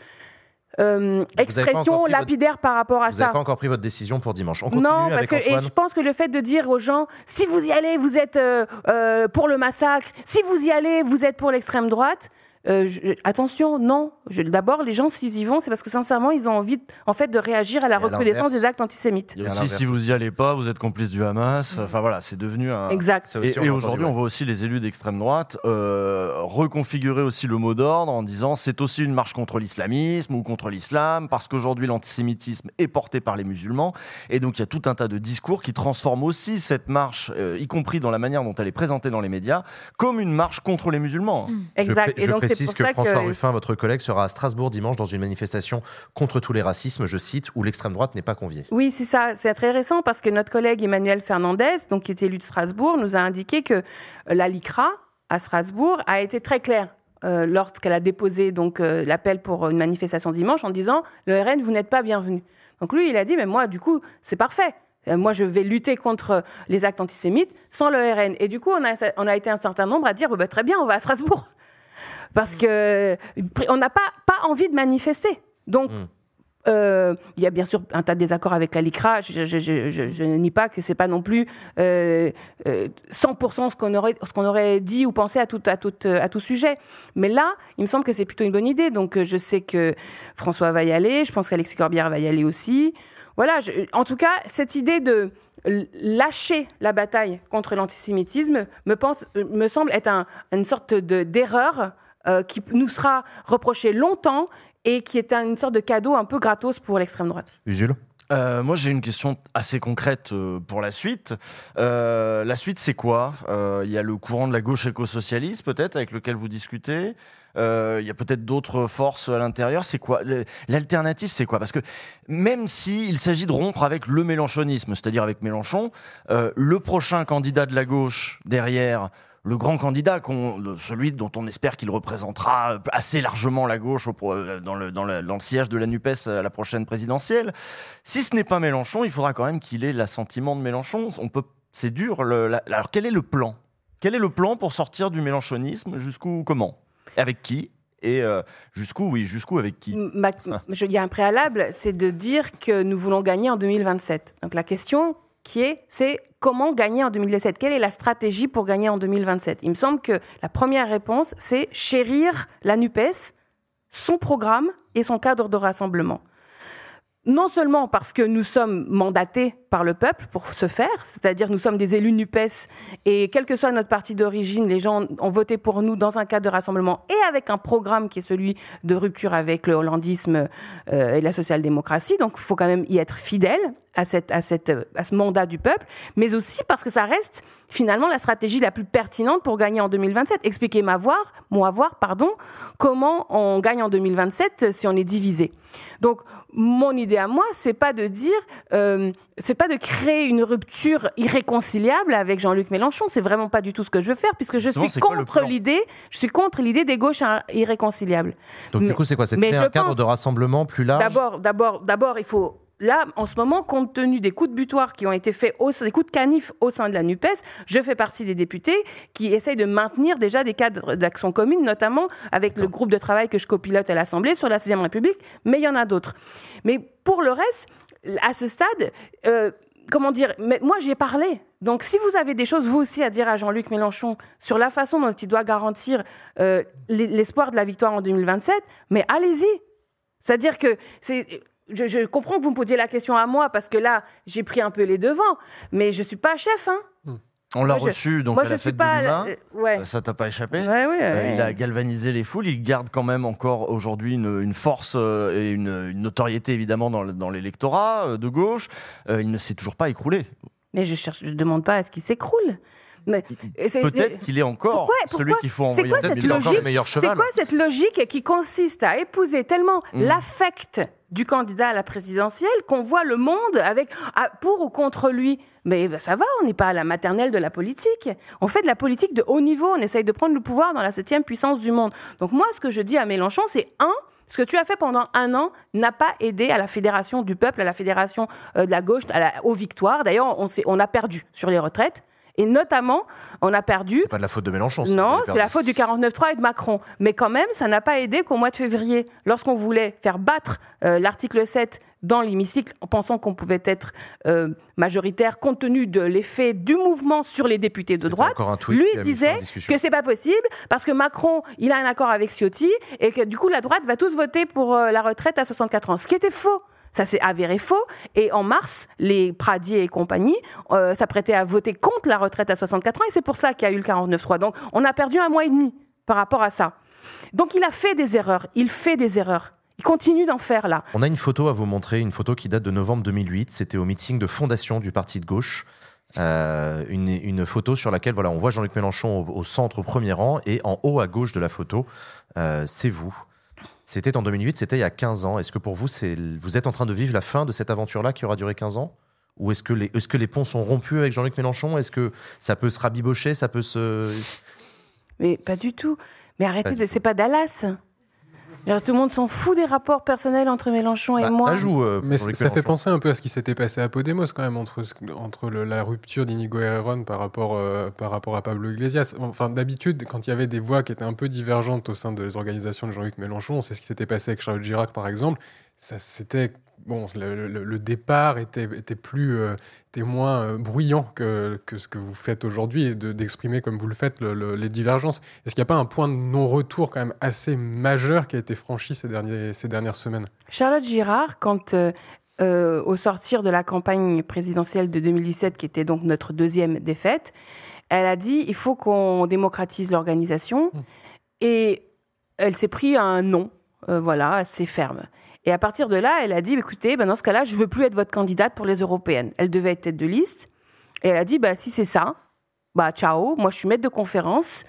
S5: euh, expression
S1: votre-
S5: lapidaire par rapport à
S1: Vous
S5: ça.
S1: n'avez pas encore pris votre décision pour dimanche. On continue
S5: Non, parce
S1: avec
S5: que et je pense que le fait de dire aux gens, si vous y allez, vous êtes euh, pour le massacre. Si vous y allez, vous êtes pour l'extrême droite. Euh, je- attention, non. Je- D'abord, les gens, s'ils y vont, c'est parce que sincèrement, ils ont envie, de- en fait, de réagir à la
S1: Et
S5: recrudescence des actes antisémites.
S1: Et
S2: aussi, si vous y allez pas, vous êtes complice du Hamas. Enfin voilà, c'est devenu un.
S5: Exact.
S2: Et, aujourd'hui, on voit aussi les élus d'extrême droite euh, reconfigurer aussi le mot d'ordre en disant c'est aussi une marche contre l'islamisme ou contre l'islam parce qu'aujourd'hui l'antisémitisme est porté par les musulmans et donc il y a tout un tas de discours qui transforment aussi cette marche, euh, y compris dans la manière dont elle est présentée dans les médias, comme une marche contre les musulmans.
S5: Exact.
S1: Je, pré-
S5: Et donc,
S1: précise que
S5: ça
S1: François
S5: que.
S1: Ruffin, votre collègue, sera à Strasbourg dimanche dans une manifestation contre tous les racismes, je cite, où l'extrême droite n'est pas conviée.
S5: Oui, c'est ça. C'est très récent parce que notre collègue Emmanuel Fernandez, donc qui est élu de Strasbourg, nous a indiqué que euh, la LICRA à Strasbourg a été très claire euh, lorsqu'elle a déposé donc euh, l'appel pour une manifestation dimanche en disant le RN vous n'êtes pas bienvenu. Donc lui, il a dit mais moi du coup c'est parfait. Euh, Moi, je vais lutter contre les actes antisémites sans le RN. Et du coup, on a, on a été un certain nombre à dire bah, très bien, on va à Strasbourg. Parce que on n'a pas, pas envie de manifester. Donc,
S1: Mm.
S5: euh, il y a bien sûr un tas de désaccords avec la LICRA. Je, je, je- je- je ne nie pas que c'est pas non plus euh, euh, 100% ce qu'on aurait, ce qu'on aurait dit ou pensé à tout, à, tout, à tout sujet. Mais là, il me semble que c'est plutôt une bonne idée. Donc, euh, je sais que François va y aller. Je pense qu'Alexis Corbière va y aller aussi. Voilà. en tout cas, cette idée de lâcher la bataille contre l'antisémitisme me, pense, euh, me semble être un- une sorte de- d'erreur euh, qui nous sera reprochée longtemps et qui est un- une sorte de cadeau un peu gratos pour l'extrême droite.
S1: Usul
S2: Euh, moi, j'ai une question assez concrète euh, pour la suite. Euh, la suite, c'est quoi? Euh, Il y a le courant de la gauche éco-socialiste, peut-être, avec lequel vous discutez. Euh, Il y a peut-être d'autres forces à l'intérieur. C'est quoi? L'alternative, c'est quoi? Parce que même s'il s'agit de rompre avec le mélanchonisme, c'est-à-dire avec Mélenchon, euh, le prochain candidat de la gauche derrière le grand candidat, celui dont on espère qu'il représentera assez largement la gauche euh, dans, le, dans, le, dans le siège de la NUPES à la prochaine présidentielle, si ce n'est pas Mélenchon, il faudra quand même qu'il ait l'assentiment de Mélenchon. On peut, c'est dur. le- la- alors quel est le plan? Quel est le plan pour sortir du mélenchonisme? Jusqu'où Comment? Avec qui? Et euh, jusqu'où Oui, jusqu'où avec qui?
S5: Il y a un préalable, c'est de dire que nous voulons gagner en 2027. Donc la question qui est, c'est comment gagner en 2017 Quelle est la stratégie pour gagner en 2027 Il me semble que la première réponse, c'est chérir la NUPES, son programme et son cadre de rassemblement. Non seulement parce que nous sommes mandatés par le peuple pour ce faire, c'est-à-dire nous sommes des élus NUPES et quel que soit notre parti d'origine, les gens ont voté pour nous dans un cadre de rassemblement et avec un programme qui est celui de rupture avec le hollandisme euh, et la social-démocratie. Donc il faut quand même y être fidèle à, cette, à, cette, à ce mandat du peuple, mais aussi parce que ça reste finalement la stratégie la plus pertinente pour gagner en 2027. Expliquez-moi voir, moi voir, pardon, comment on gagne en 2027 si on est divisé. Donc mon idée à moi, c'est pas de dire, euh, c'est pas de créer une rupture irréconciliable avec Jean-Luc Mélenchon. C'est vraiment pas du tout ce que je veux faire, puisque je suis contre l'idée, je suis contre l'idée des gauches ir- irréconciliables.
S1: Donc,
S5: Mais-
S1: du coup, c'est quoi? C'est un cadre
S5: pense-
S1: de rassemblement plus large?
S5: D'abord, d'abord, d'abord, il faut. Là, en ce moment, compte tenu des coups de butoir qui ont été faits, au, des coups de canif au sein de la NUPES, je fais partie des députés qui essayent de maintenir déjà des cadres d'action commune, notamment avec le groupe de travail que je copilote à l'Assemblée sur la 6ème République, mais il y en a d'autres. Mais pour le reste, à ce stade, euh, comment dire, mais moi j'ai parlé. Donc si vous avez des choses, vous aussi, à dire à Jean-Luc Mélenchon sur la façon dont il doit garantir euh, l'e- l'espoir de la victoire en 2027, mais allez-y. C'est-à-dire que c'est. Je, je comprends que vous me posiez la question à moi parce que là, j'ai pris un peu les devants, mais je suis pas chef. Hein.
S2: On l'a
S5: je-
S2: reçu donc
S5: moi,
S2: à
S5: je
S2: la
S5: suis
S2: fête
S5: pas.
S2: de l'humain.
S5: euh, ouais.
S2: Ça t'a pas échappé
S5: Ouais, ouais,
S2: Euh, il a galvanisé les foules, il garde quand même encore aujourd'hui une, une force euh, et une, une notoriété évidemment dans, le- dans l'électorat euh, de gauche. Euh, il ne s'est toujours pas écroulé.
S5: Mais je je demande pas à ce qu'il s'écroule. C'est-
S2: Peut-être qu'il est encore
S5: Pourquoi-
S2: celui qu'il faut
S5: c'est
S2: envoyer
S5: quoi
S2: en
S5: cette logique
S1: le meilleur
S5: C'est
S1: cheval.
S5: quoi cette logique qui consiste à épouser tellement
S2: Mm.
S5: l'affect du candidat à la présidentielle qu'on voit le monde avec ah, pour ou contre lui Mais ben, ça va, on n'est pas à la maternelle de la politique. On fait de la politique de haut niveau, on essaye de prendre le pouvoir dans la septième puissance du monde. Donc moi, ce que je dis à Mélenchon, c'est un, ce que tu as fait pendant un an n'a pas aidé à la fédération du peuple, à la fédération euh, de la gauche, à la- aux victoires. D'ailleurs, on, on a perdu sur les retraites. Et notamment, on a perdu
S1: C'est pas de la faute de Mélenchon.
S5: non, c'est la faute du 49-3 et de Macron. Mais quand même, ça n'a pas aidé qu'au mois de février, lorsqu'on voulait faire battre euh, l'article 7 dans l'hémicycle, en pensant qu'on pouvait être euh, majoritaire compte tenu de l'effet du mouvement sur les députés de droite,
S1: encore un tweet
S5: lui disait que c'est pas possible parce que Macron, il a un accord avec Ciotti et que du coup la droite va tous voter pour euh, la retraite à 64 ans. Ce qui était faux. Ça s'est avéré faux. Et en mars, les Pradier et compagnie euh, s'apprêtaient à voter contre la retraite à 64 ans. Et c'est pour ça qu'il y a eu le 49-3. Donc on a perdu un mois et demi par rapport à ça. Donc il a fait des erreurs. Il fait des erreurs. Il continue d'en faire là.
S1: On a une photo à vous montrer, une photo qui date de novembre 2008. C'était au meeting de fondation du parti de gauche. Euh, une, photo sur laquelle voilà, on voit Jean-Luc Mélenchon au, au centre, au premier rang, et en haut à gauche de la photo, euh, c'est vous. C'était en 2008, c'était il y a 15 ans. Est-ce que pour vous, c'est, vous êtes en train de vivre la fin de cette aventure-là qui aura duré 15 ans? Ou est-ce que, les, est-ce que les ponts sont rompus avec Jean-Luc Mélenchon? Est-ce que ça peut se rabibocher? Ça peut se.
S5: Mais pas du tout. Mais arrêtez de. C'est pas Dallas. Alors, tout le monde s'en fout des rapports personnels entre Mélenchon et
S1: Bah,
S5: moi.
S1: ça joue. euh,
S4: Mais ça fait penser un peu à ce qui s'était passé à Podemos quand même entre, entre le- la rupture d'Inigo Herrera par rapport, euh, par rapport à Pablo Iglesias. Enfin, d'habitude, quand il y avait des voix qui étaient un peu divergentes au sein des organisations de Jean-Luc Mélenchon, c'est ce qui s'était passé avec Charles Girac par exemple. Ça, c'était bon, le, le- le départ était, était plus, euh, était moins euh, bruyant que, que ce que vous faites aujourd'hui et de- d'exprimer comme vous le faites le- le- les divergences. Est-ce qu'il n'y a pas un point de non-retour quand même assez majeur qui a été franchi ces, derniers, ces dernières semaines?
S5: Charlotte Girard, quand euh, au sortir de la campagne présidentielle de 2017, qui était donc notre deuxième défaite, elle a dit il faut qu'on démocratise l'organisation.
S4: Mm.
S5: Et elle s'est pris un non, euh, voilà, assez ferme. Et à partir de là, elle a dit écoutez, ben dans ce cas-là, je veux plus être votre candidate pour les européennes. Elle devait être tête de liste. Et elle a dit bah, si c'est ça, bah ciao, moi je suis maître de conférence.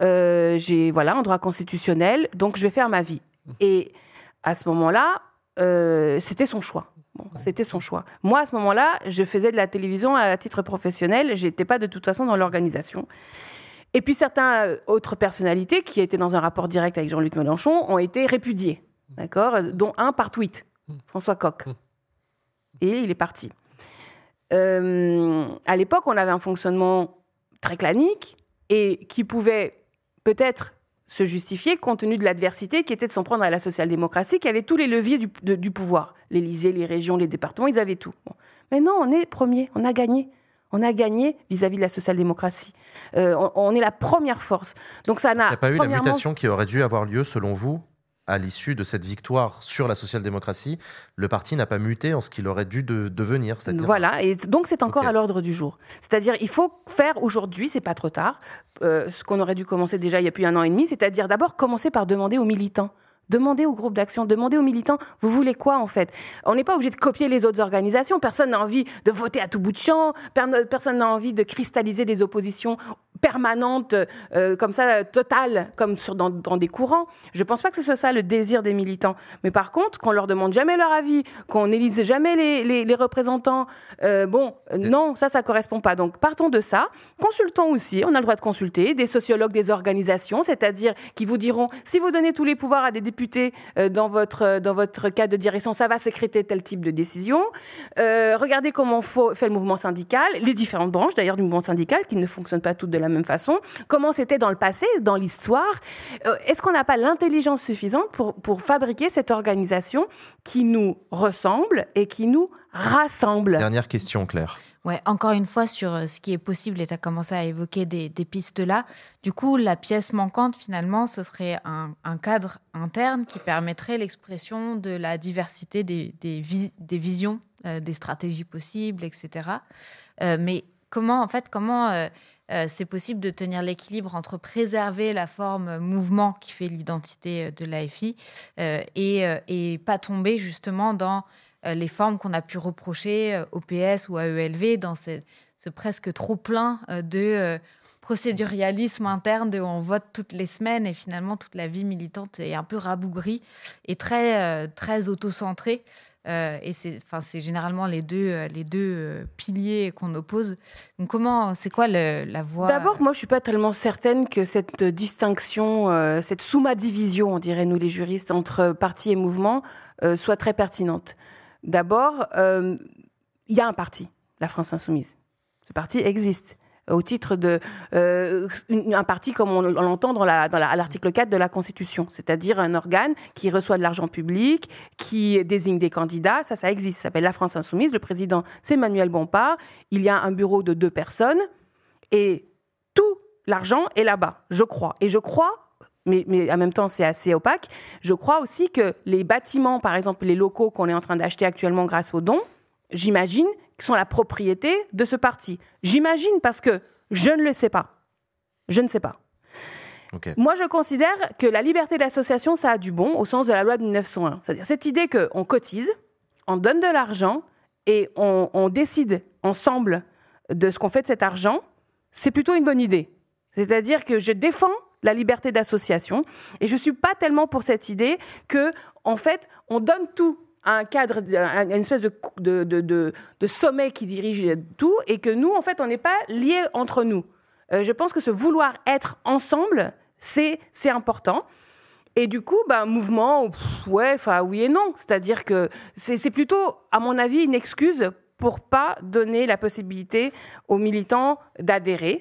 S5: Euh, j'ai voilà un droit constitutionnel, donc je vais faire ma vie. Et à ce moment-là, euh, c'était son choix. C'était son choix. Moi, à ce moment-là, je faisais de la télévision à titre professionnel. J'étais pas de toute façon dans l'organisation. Et puis certaines autres personnalités qui étaient dans un rapport direct avec Jean-Luc Mélenchon ont été répudiées, d'accord, dont un par tweet, François Coq. Et il est parti. Euh, à l'époque, on avait un fonctionnement très clanique et qui pouvait peut-être se justifier compte tenu de l'adversité qui était de s'en prendre à la social-démocratie, qui avait tous les leviers du, de- du pouvoir. L'Élysée, les régions, les départements, ils avaient tout. Bon. Mais non, on est premier, on a gagné. On a gagné vis-à-vis de la social-démocratie. Euh, on, on est la première force. Donc ça n'a
S1: Il n'y a pas eu la mutation qui aurait dû avoir lieu, selon vous, à l'issue de cette victoire sur la social-démocratie Le parti n'a pas muté en ce qu'il aurait dû de- devenir.
S5: Voilà, et donc c'est encore à l'ordre du jour. C'est-à-dire, il faut faire aujourd'hui, c'est pas trop tard, euh, ce qu'on aurait dû commencer déjà il y a plus un an et demi, c'est-à-dire d'abord commencer par demander aux militants. Demandez aux groupes d'action, demandez aux militants, vous voulez quoi en fait? On n'est pas obligé de copier les autres organisations, personne n'a envie de voter à tout bout de champ, per- personne n'a envie de cristalliser des oppositions permanentes, euh, comme ça, totales, comme sur, dans, dans des courants. Je pense pas que ce soit ça le désir des militants. Mais par contre, qu'on leur demande jamais leur avis, qu'on n'élise jamais les, les- les représentants, euh, bon, non, ça, ça correspond pas. Donc, partons de ça. Consultons aussi, on a le droit de consulter, des sociologues des organisations, c'est-à-dire qui vous diront, si vous donnez tous les pouvoirs à des députés euh, dans, votre, dans votre cadre de direction, ça va sécréter tel type de décision. Regardez comment faut- fait le mouvement syndical, les différentes branches d'ailleurs du mouvement syndical, qui ne fonctionnent pas toutes de la même façon. Comment c'était dans le passé, dans l'histoire. Euh, Est-ce qu'on n'a pas l'intelligence suffisante pour, pour fabriquer cette organisation qui nous ressemble et qui nous rassemble?
S1: Dernière question, Claire.
S3: Ouais, encore une fois, sur euh, ce qui est possible, et tu as commencé à évoquer des, des pistes là. Du coup, la pièce manquante, finalement, ce serait un, un cadre interne qui permettrait l'expression de la diversité des, des, vis- des visions, euh, des stratégies possibles, etc. Euh, mais comment, en fait, comment euh, euh, c'est possible de tenir l'équilibre entre préserver la forme mouvement qui fait l'identité euh, de l'AFI euh, et, et pas tomber justement dans les formes qu'on a pu reprocher au PS ou à ELV dans ce presque trop plein de procédurialisme interne, de on vote toutes les semaines et finalement toute la vie militante est un peu rabougrie et très, très auto-centrée. Euh, et c'est, enfin, c'est généralement les deux, euh, les deux euh, piliers qu'on oppose. Donc, comment, c'est quoi la voie?
S5: D'abord, moi, je suis pas tellement certaine que cette distinction, euh, cette sous-division, on dirait nous les juristes, entre parti et mouvement, soit très pertinente. D'abord, il y a un parti, la France Insoumise. Ce parti existe au titre de euh, parti comme on, l'entend dans à l'article 4 de la Constitution, c'est-à-dire un organe qui reçoit de l'argent public, qui désigne des candidats, ça, ça existe, ça s'appelle la France Insoumise. Le président, c'est Manuel Bompard. Il y a un bureau de deux personnes et tout l'argent est là-bas, je crois. Et je crois, mais, mais en même temps c'est assez opaque, je crois aussi que les bâtiments, par exemple les locaux qu'on est en train d'acheter actuellement grâce aux dons, j'imagine, qui sont la propriété de ce parti. J'imagine parce que je ne le sais pas. Je ne sais pas. Moi, je considère que la liberté d'association, ça a du bon au sens de la loi de 1901. C'est-à-dire cette idée qu'on cotise, on donne de l'argent et on, on décide ensemble de ce qu'on fait de cet argent, c'est plutôt une bonne idée. C'est-à-dire que je défends la liberté d'association et je suis pas tellement pour cette idée que, en fait, on donne tout un cadre, à une espèce de, de, de, sommet qui dirige tout et que nous, en fait, on n'est pas liés entre nous. Euh, je pense que ce vouloir être ensemble, c'est important. Et du coup, bah, mouvement, pff, ouais, enfin oui et non. C'est-à-dire que c'est c'est plutôt, à mon avis, une excuse pour pas donner la possibilité aux militants d'adhérer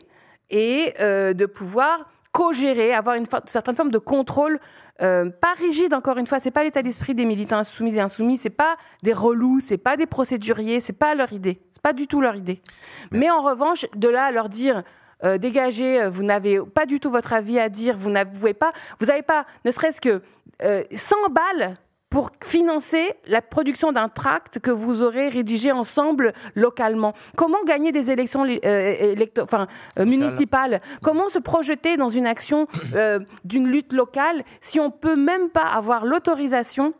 S5: et euh, de pouvoir co-gérer, avoir une certaine forme de contrôle, euh, pas rigide encore une fois. C'est pas l'état d'esprit des militants insoumis et insoumis. C'est pas des relous, c'est pas des procéduriers, c'est pas leur idée. C'est pas du tout leur idée. Mais en revanche, de là à leur dire euh, dégagez, euh, vous n'avez pas du tout votre avis à dire, vous n'avez pas, vous n'avez pas, ne serait-ce que euh, 100 balles pour financer la production d'un tract que vous aurez rédigé ensemble localement. Comment gagner des élections euh, enfin, euh, municipales? Comment se projeter dans une action euh, d'une lutte locale si on peut même pas avoir l'autorisation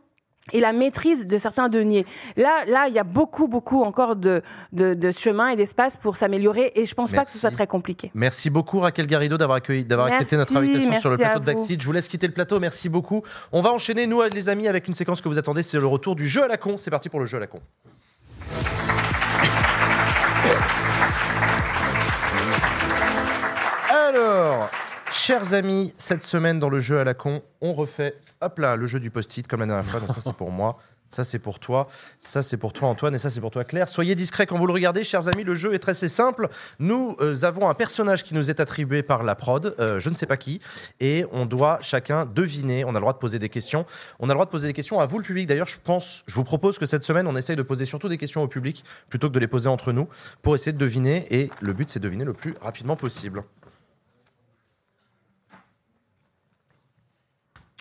S5: et la maîtrise de certains deniers. Là, là, il y a beaucoup, beaucoup encore de, de, de chemin et d'espace pour s'améliorer et je pense pas que ce
S1: Merci.
S5: soit très compliqué.
S1: Merci beaucoup Raquel Garrido d'avoir accueilli, d'avoir accepté
S5: Merci,
S1: notre invitation sur le
S5: merci
S1: plateau. Backseat. Je vous laisse quitter le plateau. Merci beaucoup. On va enchaîner nous les amis avec une séquence que vous attendez, c'est le retour du jeu à la con. C'est parti pour le jeu à la con. Alors, chers amis, cette semaine dans le jeu à la con, on refait, hop là, le jeu du post-it comme la dernière fois. Donc ça c'est pour moi, ça c'est pour toi, ça c'est pour toi Antoine et ça c'est pour toi Claire. Soyez discrets quand vous le regardez, chers amis. Le jeu est très simple. Nous euh, avons un personnage qui nous est attribué par la prod, euh, je ne sais pas qui, et on doit chacun deviner. On a le droit de poser des questions. On a le droit de poser des questions à vous le public. D'ailleurs, je pense, je vous propose que cette semaine on essaye de poser surtout des questions au public plutôt que de les poser entre nous pour essayer de deviner. Et le but c'est de deviner le plus rapidement possible.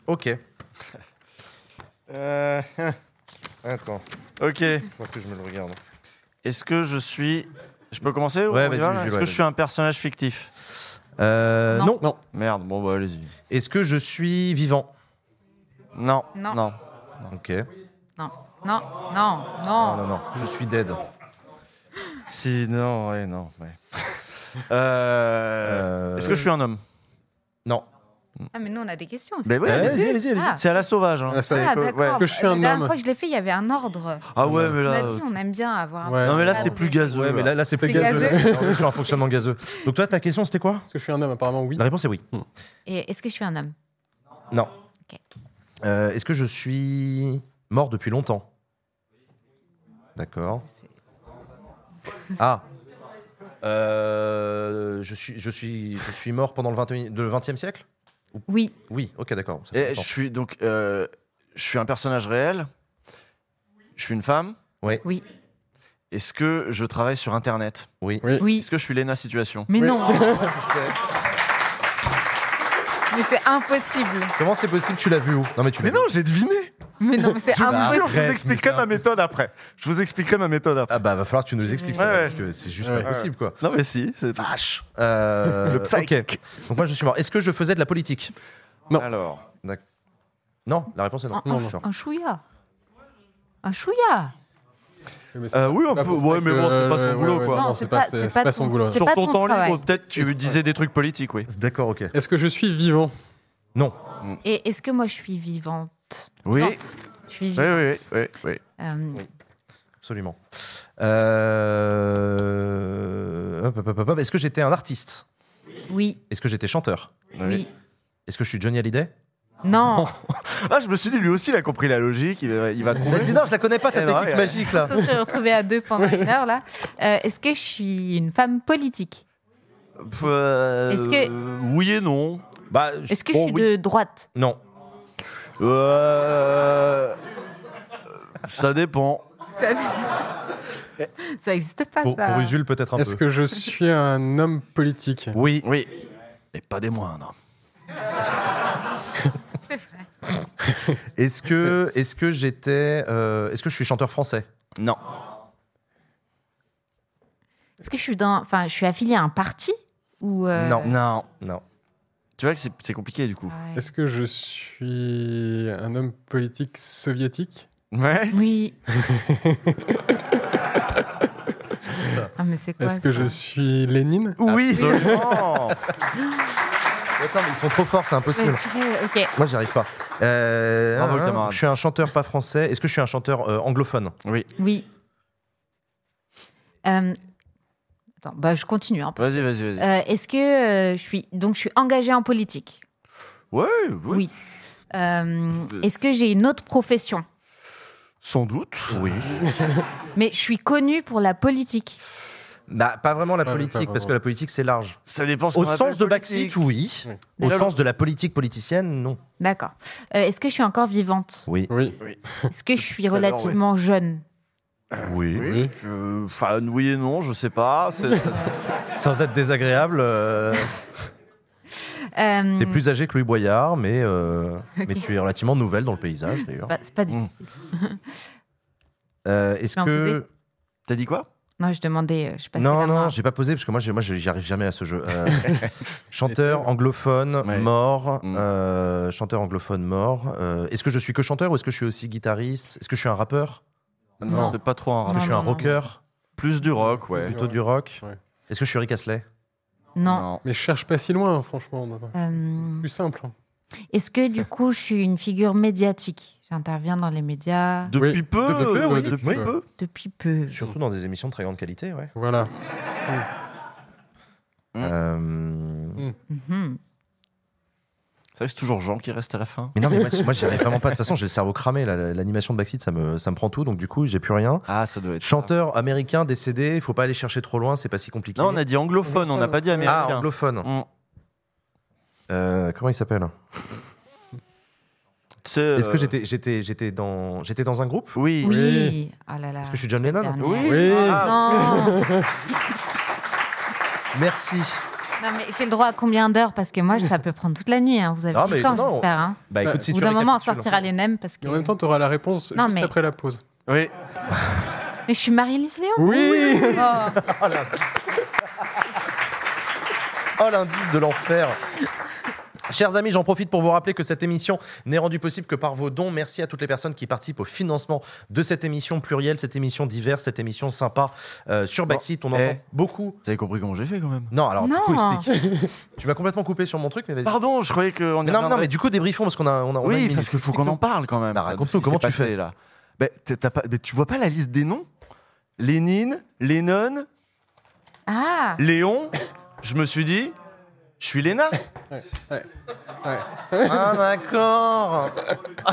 S1: Ok.
S2: Euh,
S1: Attends,
S2: ok.
S1: faut que je me le regarde.
S2: Est-ce que je suis. Je peux commencer ou
S1: Ouais,
S2: on y
S1: vas-y,
S2: va, là?
S1: Jules,
S2: Est-ce
S1: ouais,
S2: que je suis un personnage fictif?
S1: Euh, non.
S3: Non.
S2: Merde, bon bah allez-y.
S1: Est-ce que je suis vivant?
S2: Non.
S3: Non.
S2: Non.
S1: Ok.
S3: Non, non, non,
S1: Non,
S3: non.
S1: non, non. Je suis dead.
S2: Si, non, ouais, non. Ouais. Euh,
S1: Euh,
S2: Est-ce que je suis un homme?
S1: Non.
S3: Ah, mais nous, on a des questions aussi.
S2: Ben ouais,
S1: Allez-y,
S2: allez-y.
S1: allez-y.
S3: Ah.
S2: C'est à la sauvage. Hein.
S4: Ah,
S2: C'est
S3: Ah, d'accord.
S4: Est-ce que je suis un
S3: La dernière
S4: homme
S3: fois que je l'ai fait, il y avait un ordre.
S2: Ah ouais, mais
S3: On
S2: là.
S3: a dit, on aime bien avoir un
S4: Ouais.
S2: Non, mais là,
S3: cadre.
S2: c'est plus gazeux.
S1: Ouais, mais là, là c'est plus
S3: C'est
S1: gazeux.
S3: gazeux.
S1: On est sur un fonctionnement gazeux. Donc toi, ta question, c'était quoi?
S4: Est-ce que je suis un homme Apparemment, oui.
S1: La réponse est oui.
S3: Et est-ce que je suis un homme?
S1: Non.
S3: Ok.
S1: Euh, Est-ce que je suis mort depuis longtemps? D'accord.
S3: C'est-
S1: Ah. Euh, je, suis, je, suis, je suis mort pendant le 20e, le 20e siècle?
S3: Oui,
S1: Oui, ok, d'accord. Ça fait
S2: Et je
S1: longtemps.
S2: suis donc. euh, je suis un personnage réel. Je suis une femme.
S3: oui,
S2: Est-ce que je travaille sur Internet?
S1: Oui.
S4: Oui.
S3: oui.
S2: Est-ce que je suis Lena Situation?
S3: Mais
S4: Oui.
S3: non, mais c'est impossible.
S1: Comment c'est possible? Tu l'as vu où? Non, mais tu l'as vu.
S2: j'ai deviné
S3: Mais non, mais c'est
S1: Je-
S3: impossible.
S2: Je vous expliquerai ma méthode après. Je vous expliquerai ma méthode après.
S1: Ah bah va falloir que tu nous expliques ça
S2: Ouais,
S1: parce que c'est juste
S4: Ouais.
S1: pas possible quoi.
S2: Non mais si. c'est-
S1: Vache. Euh,
S2: Le psych.
S1: ok. Donc moi je suis mort. Est-ce que je faisais de la politique?
S4: Non.
S2: Alors.
S1: Non, la réponse est non.
S3: Un,
S1: non,
S3: un-
S1: non.
S3: un chouïa. Un chouïa.
S4: Mais c'est
S2: Euh,
S4: pas-
S2: oui, on peut- ouais, mais bon, c'est pas son boulot,
S4: ouais,
S2: quoi.
S4: Non,
S3: Non,
S4: c'est pas, son boulot.
S2: Sur ton temps libre, peut-être tu disais des trucs politiques, oui.
S1: D'accord, ok.
S4: Est-ce que je suis vivant?
S1: Non.
S3: Et est-ce que moi je suis vivante
S2: Oui.
S3: Vivante. Je suis
S2: Oui,
S3: vivante.
S2: oui, oui, oui.
S3: Euh,
S1: Absolument. Euh, hop, hop, hop, hop. Est-ce que j'étais un artiste?
S3: Oui,
S1: Est-ce que j'étais chanteur?
S3: Oui.
S1: Est-ce que je suis Johnny Hallyday?
S3: Non,
S2: Ah, je me suis dit, lui aussi, il a compris la logique, il va, il va
S1: Il
S2: trouver.
S1: m'a dit non, je la connais pas ta
S2: Eh non,
S1: technique
S2: ouais.
S1: magique là.
S3: ça serait retrouvé à deux pendant une heure là. Euh, est-ce que je suis une femme politique?
S2: Euh,
S3: Est-ce que-
S2: Oui et non.
S1: Bah,
S3: Est-ce que
S1: bon,
S3: je suis
S1: oui.
S3: de droite?
S1: Non.
S2: Euh... Ça dépend.
S3: Ça n'existe pas
S1: Pour,
S3: ça.
S1: pour Usul peut-être un
S4: Est-ce
S1: peu.
S4: que je suis un homme politique
S1: Oui.
S2: Oui. Et pas des moindres.
S1: Est-ce que est-ce que j'étais euh, est-ce que je suis chanteur français?
S2: Non.
S3: Est-ce que je suis dans, enfin, je suis affiliée à un parti ou euh,
S1: Non.
S2: Non.
S1: Non.
S2: Tu vois que c'est compliqué, du coup.
S3: ouais.
S4: Est-ce que je suis un homme politique soviétique?
S2: Ouais.
S3: Oui. ah mais c'est quoi
S4: Est-ce que je suis Lénine?
S1: Oui.
S2: Absolument.
S1: Attends, mais ils sont trop forts, c'est impossible.
S3: Ouais, Ok.
S1: Moi, j'y arrive pas. Euh,
S2: Bravo,
S1: hein. Je suis un chanteur pas français. Est-ce que je suis un chanteur euh, anglophone?
S2: Oui.
S3: Oui. Euh, Attends, bah je continue un peu.
S2: Vas-y, vas-y, vas-y.
S3: Euh, Est-ce que euh, je suis donc je suis engagée en politique?
S2: Ouais, oui.
S3: Oui. Euh, Est-ce que j'ai une autre profession?
S2: Sans doute. Oui.
S3: Mais je suis connue pour la politique.
S1: Bah, pas vraiment la
S4: Pas-
S1: politique, parce que la politique c'est large.
S2: Ça dépend ce
S1: Au
S2: qu'on
S1: sens
S2: appelle
S1: de
S2: politique.
S1: Backseat, oui.
S4: Oui.
S1: Au sens de la politique politicienne, non.
S3: D'accord. Euh, Est-ce que je suis encore vivante?
S1: Oui.
S4: Oui.
S3: Est-ce que je suis
S2: Tout à l'heure,
S3: relativement jeune?
S1: Oui.
S2: Oui. Je... Enfin, oui et non, je sais pas.
S1: Sans être désagréable, euh,
S3: Euh,
S1: t'es plus âgé que Louis Boyard, mais, euh, mais tu es relativement nouvelle dans le paysage d'ailleurs.
S3: C'est pas,
S2: Mm.
S3: difficile.
S1: Euh, Est-ce que.
S2: T'as dit quoi?
S3: Non, je demandais. euh, Je passais
S1: Non, non, j'ai pas posé parce que moi, moi, j'y arrive jamais à ce jeu. Euh, chanteur anglophone
S2: Ouais.
S1: mort, euh, chanteur anglophone mort. Euh, est-ce que je suis que chanteur ou est-ce que je suis aussi guitariste? Est-ce que je suis un rappeur?
S3: Non.
S2: pas trop un
S1: Est-ce que
S2: rap.
S1: je suis
S3: non,
S1: un
S3: non,
S1: rocker
S2: Plus du rock, ouais.
S1: Plutôt du rock
S4: Ouais.
S1: Est-ce que je suis Rick Astley?
S3: Non.
S4: Mais je cherche pas si loin, franchement.
S3: Euh,
S4: Plus simple. hein.
S3: Est-ce que du coup, je suis une figure médiatique? J'interviens dans les médias
S2: Depuis
S4: Oui.
S2: peu,
S1: Depuis peu, oui.
S2: depuis
S1: Oui.
S2: peu.
S3: depuis peu.
S1: Surtout dans des émissions de très grande qualité, ouais.
S4: Voilà.
S2: Mm.
S1: Euh,
S3: Mhm.
S2: C'est que c'est toujours Jean qui reste à la fin.
S1: Mais non, mais moi, moi j'y arrive vraiment pas. De toute façon, j'ai le cerveau cramé. L'animation de Backseat, ça me, ça me prend tout. Donc, du coup, j'ai plus rien.
S2: Ah, ça doit être. ça.
S1: Chanteur américain décédé, il faut pas aller chercher trop loin, c'est pas si compliqué.
S2: Non, on a dit anglophone, on n'a pas dit
S1: Ah,
S2: américain.
S1: anglophone.
S2: Mm.
S1: Euh, comment il s'appelle? Est-ce que
S2: euh,
S1: j'étais, j'étais, j'étais dans, j'étais dans un groupe?
S2: Oui.
S3: Oui. Ah là là.
S1: Est-ce que je suis John Lennon?
S2: Oui.
S4: Oui.
S1: Ah,
S3: Non.
S1: Merci.
S3: Non, mais j'ai le droit à combien d'heures Parce que moi, ça peut prendre toute la nuit. hein. Vous avez
S1: Ah,
S3: du
S1: mais
S3: temps,
S1: non.
S3: j'espère. Hein.
S1: Bah écoute, si
S3: Au bout
S1: tu
S3: d'un moment, on
S1: récapitules.
S3: sortira les nems parce que.
S4: Et en même temps, tu auras la réponse
S3: Non,
S4: juste
S3: mais-
S4: après la pause.
S2: Oui.
S3: Mais je suis Marie-Lise Léon.
S4: Oui,
S3: Oh.
S1: Oh l'indice de l'enfer. Chers amis, j'en profite pour vous rappeler que cette émission n'est rendue possible que par vos dons. Merci à toutes les personnes qui participent au financement de cette émission plurielle, cette émission diverse, cette émission sympa euh, sur Backseat. On
S2: eh.
S1: entend beaucoup.
S2: Vous avez compris comment j'ai fait quand même
S1: Non, alors du
S3: Non.
S1: coup, explique. tu m'as complètement coupé sur mon truc, mais vas-y.
S2: Pardon, je croyais qu'on y
S1: non, non, mais du coup, débriefons parce qu'on a, on a, on a une
S2: Oui, parce qu'il faut qu'on en parle quand même.
S1: Bah, raconte-nous, comment tu fais
S2: là Bah, pas- Tu vois pas la liste des noms? Lénine, Lennon,
S3: Ah.
S2: Léon. Je me suis dit, je suis Léna.
S1: Ah d'accord.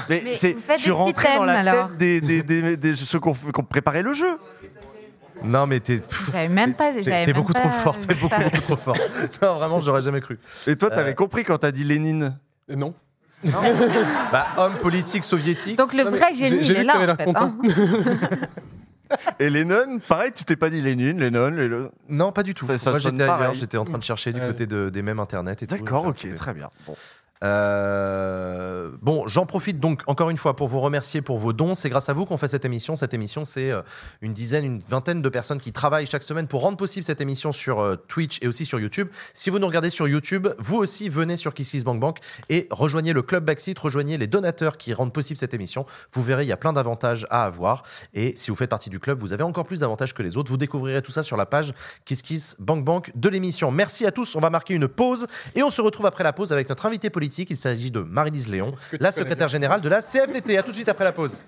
S2: Mais,
S3: Mais
S2: c'est,
S3: vous faites
S2: je suis
S3: des petits
S2: rentré dans la
S3: alors.
S2: tête des, des, des, des- ceux qui ont, qui ont préparé le jeu.
S1: Non, mais t'es, pff,
S3: J'avais même pas.
S1: t'es-
S3: j'avais
S1: t'es
S3: même
S1: beaucoup
S3: pas
S1: trop fort. T'es beaucoup, trop fort. Non, vraiment, j'aurais jamais cru.
S2: Et toi, t'avais
S1: Euh.
S2: compris quand t'as dit Lénine.
S4: Et non.
S1: Bah, homme politique soviétique.
S3: Donc le
S4: Non, mais
S3: vrai génie,
S4: j'ai- j'ai
S3: il est
S4: que
S3: là
S4: t'avais
S3: en
S4: l'air
S3: fait.
S4: content.
S3: hein.
S2: Et Lennon, pareil, tu t'es pas dit Lénine, Lennon, Lennon.
S1: Non, pas du tout.
S2: Ça- ça
S1: Moi,
S2: sonne
S1: j'étais ailleurs.
S2: pareil.
S1: J'étais en train de chercher du
S4: Ouais.
S1: côté de, des mêmes internet et tout.
S2: D'accord,
S1: J'ai
S2: ok,
S1: retrouvé.
S2: très bien. Bon.
S1: Euh, bon, j'en profite donc encore une fois pour vous remercier pour vos dons. C'est grâce à vous qu'on fait cette émission. Cette émission, c'est euh, une dizaine, une vingtaine de personnes qui travaillent chaque semaine pour rendre possible cette émission sur euh, Twitch et aussi sur YouTube. Si vous nous regardez sur YouTube, vous aussi venez sur KissKissBankBank et rejoignez le club Backseat, rejoignez les donateurs qui rendent possible cette émission. Vous verrez, il y a plein d'avantages à avoir. Et si vous faites partie du club, vous avez encore plus d'avantages que les autres. Vous découvrirez tout ça sur la page KissKissBankBank de l'émission. Merci à tous. On va marquer une pause et on se retrouve après la pause avec notre invité politique. Il s'agit de Marie-Lise Léon, la secrétaire générale de la CFDT. À tout de suite après la pause.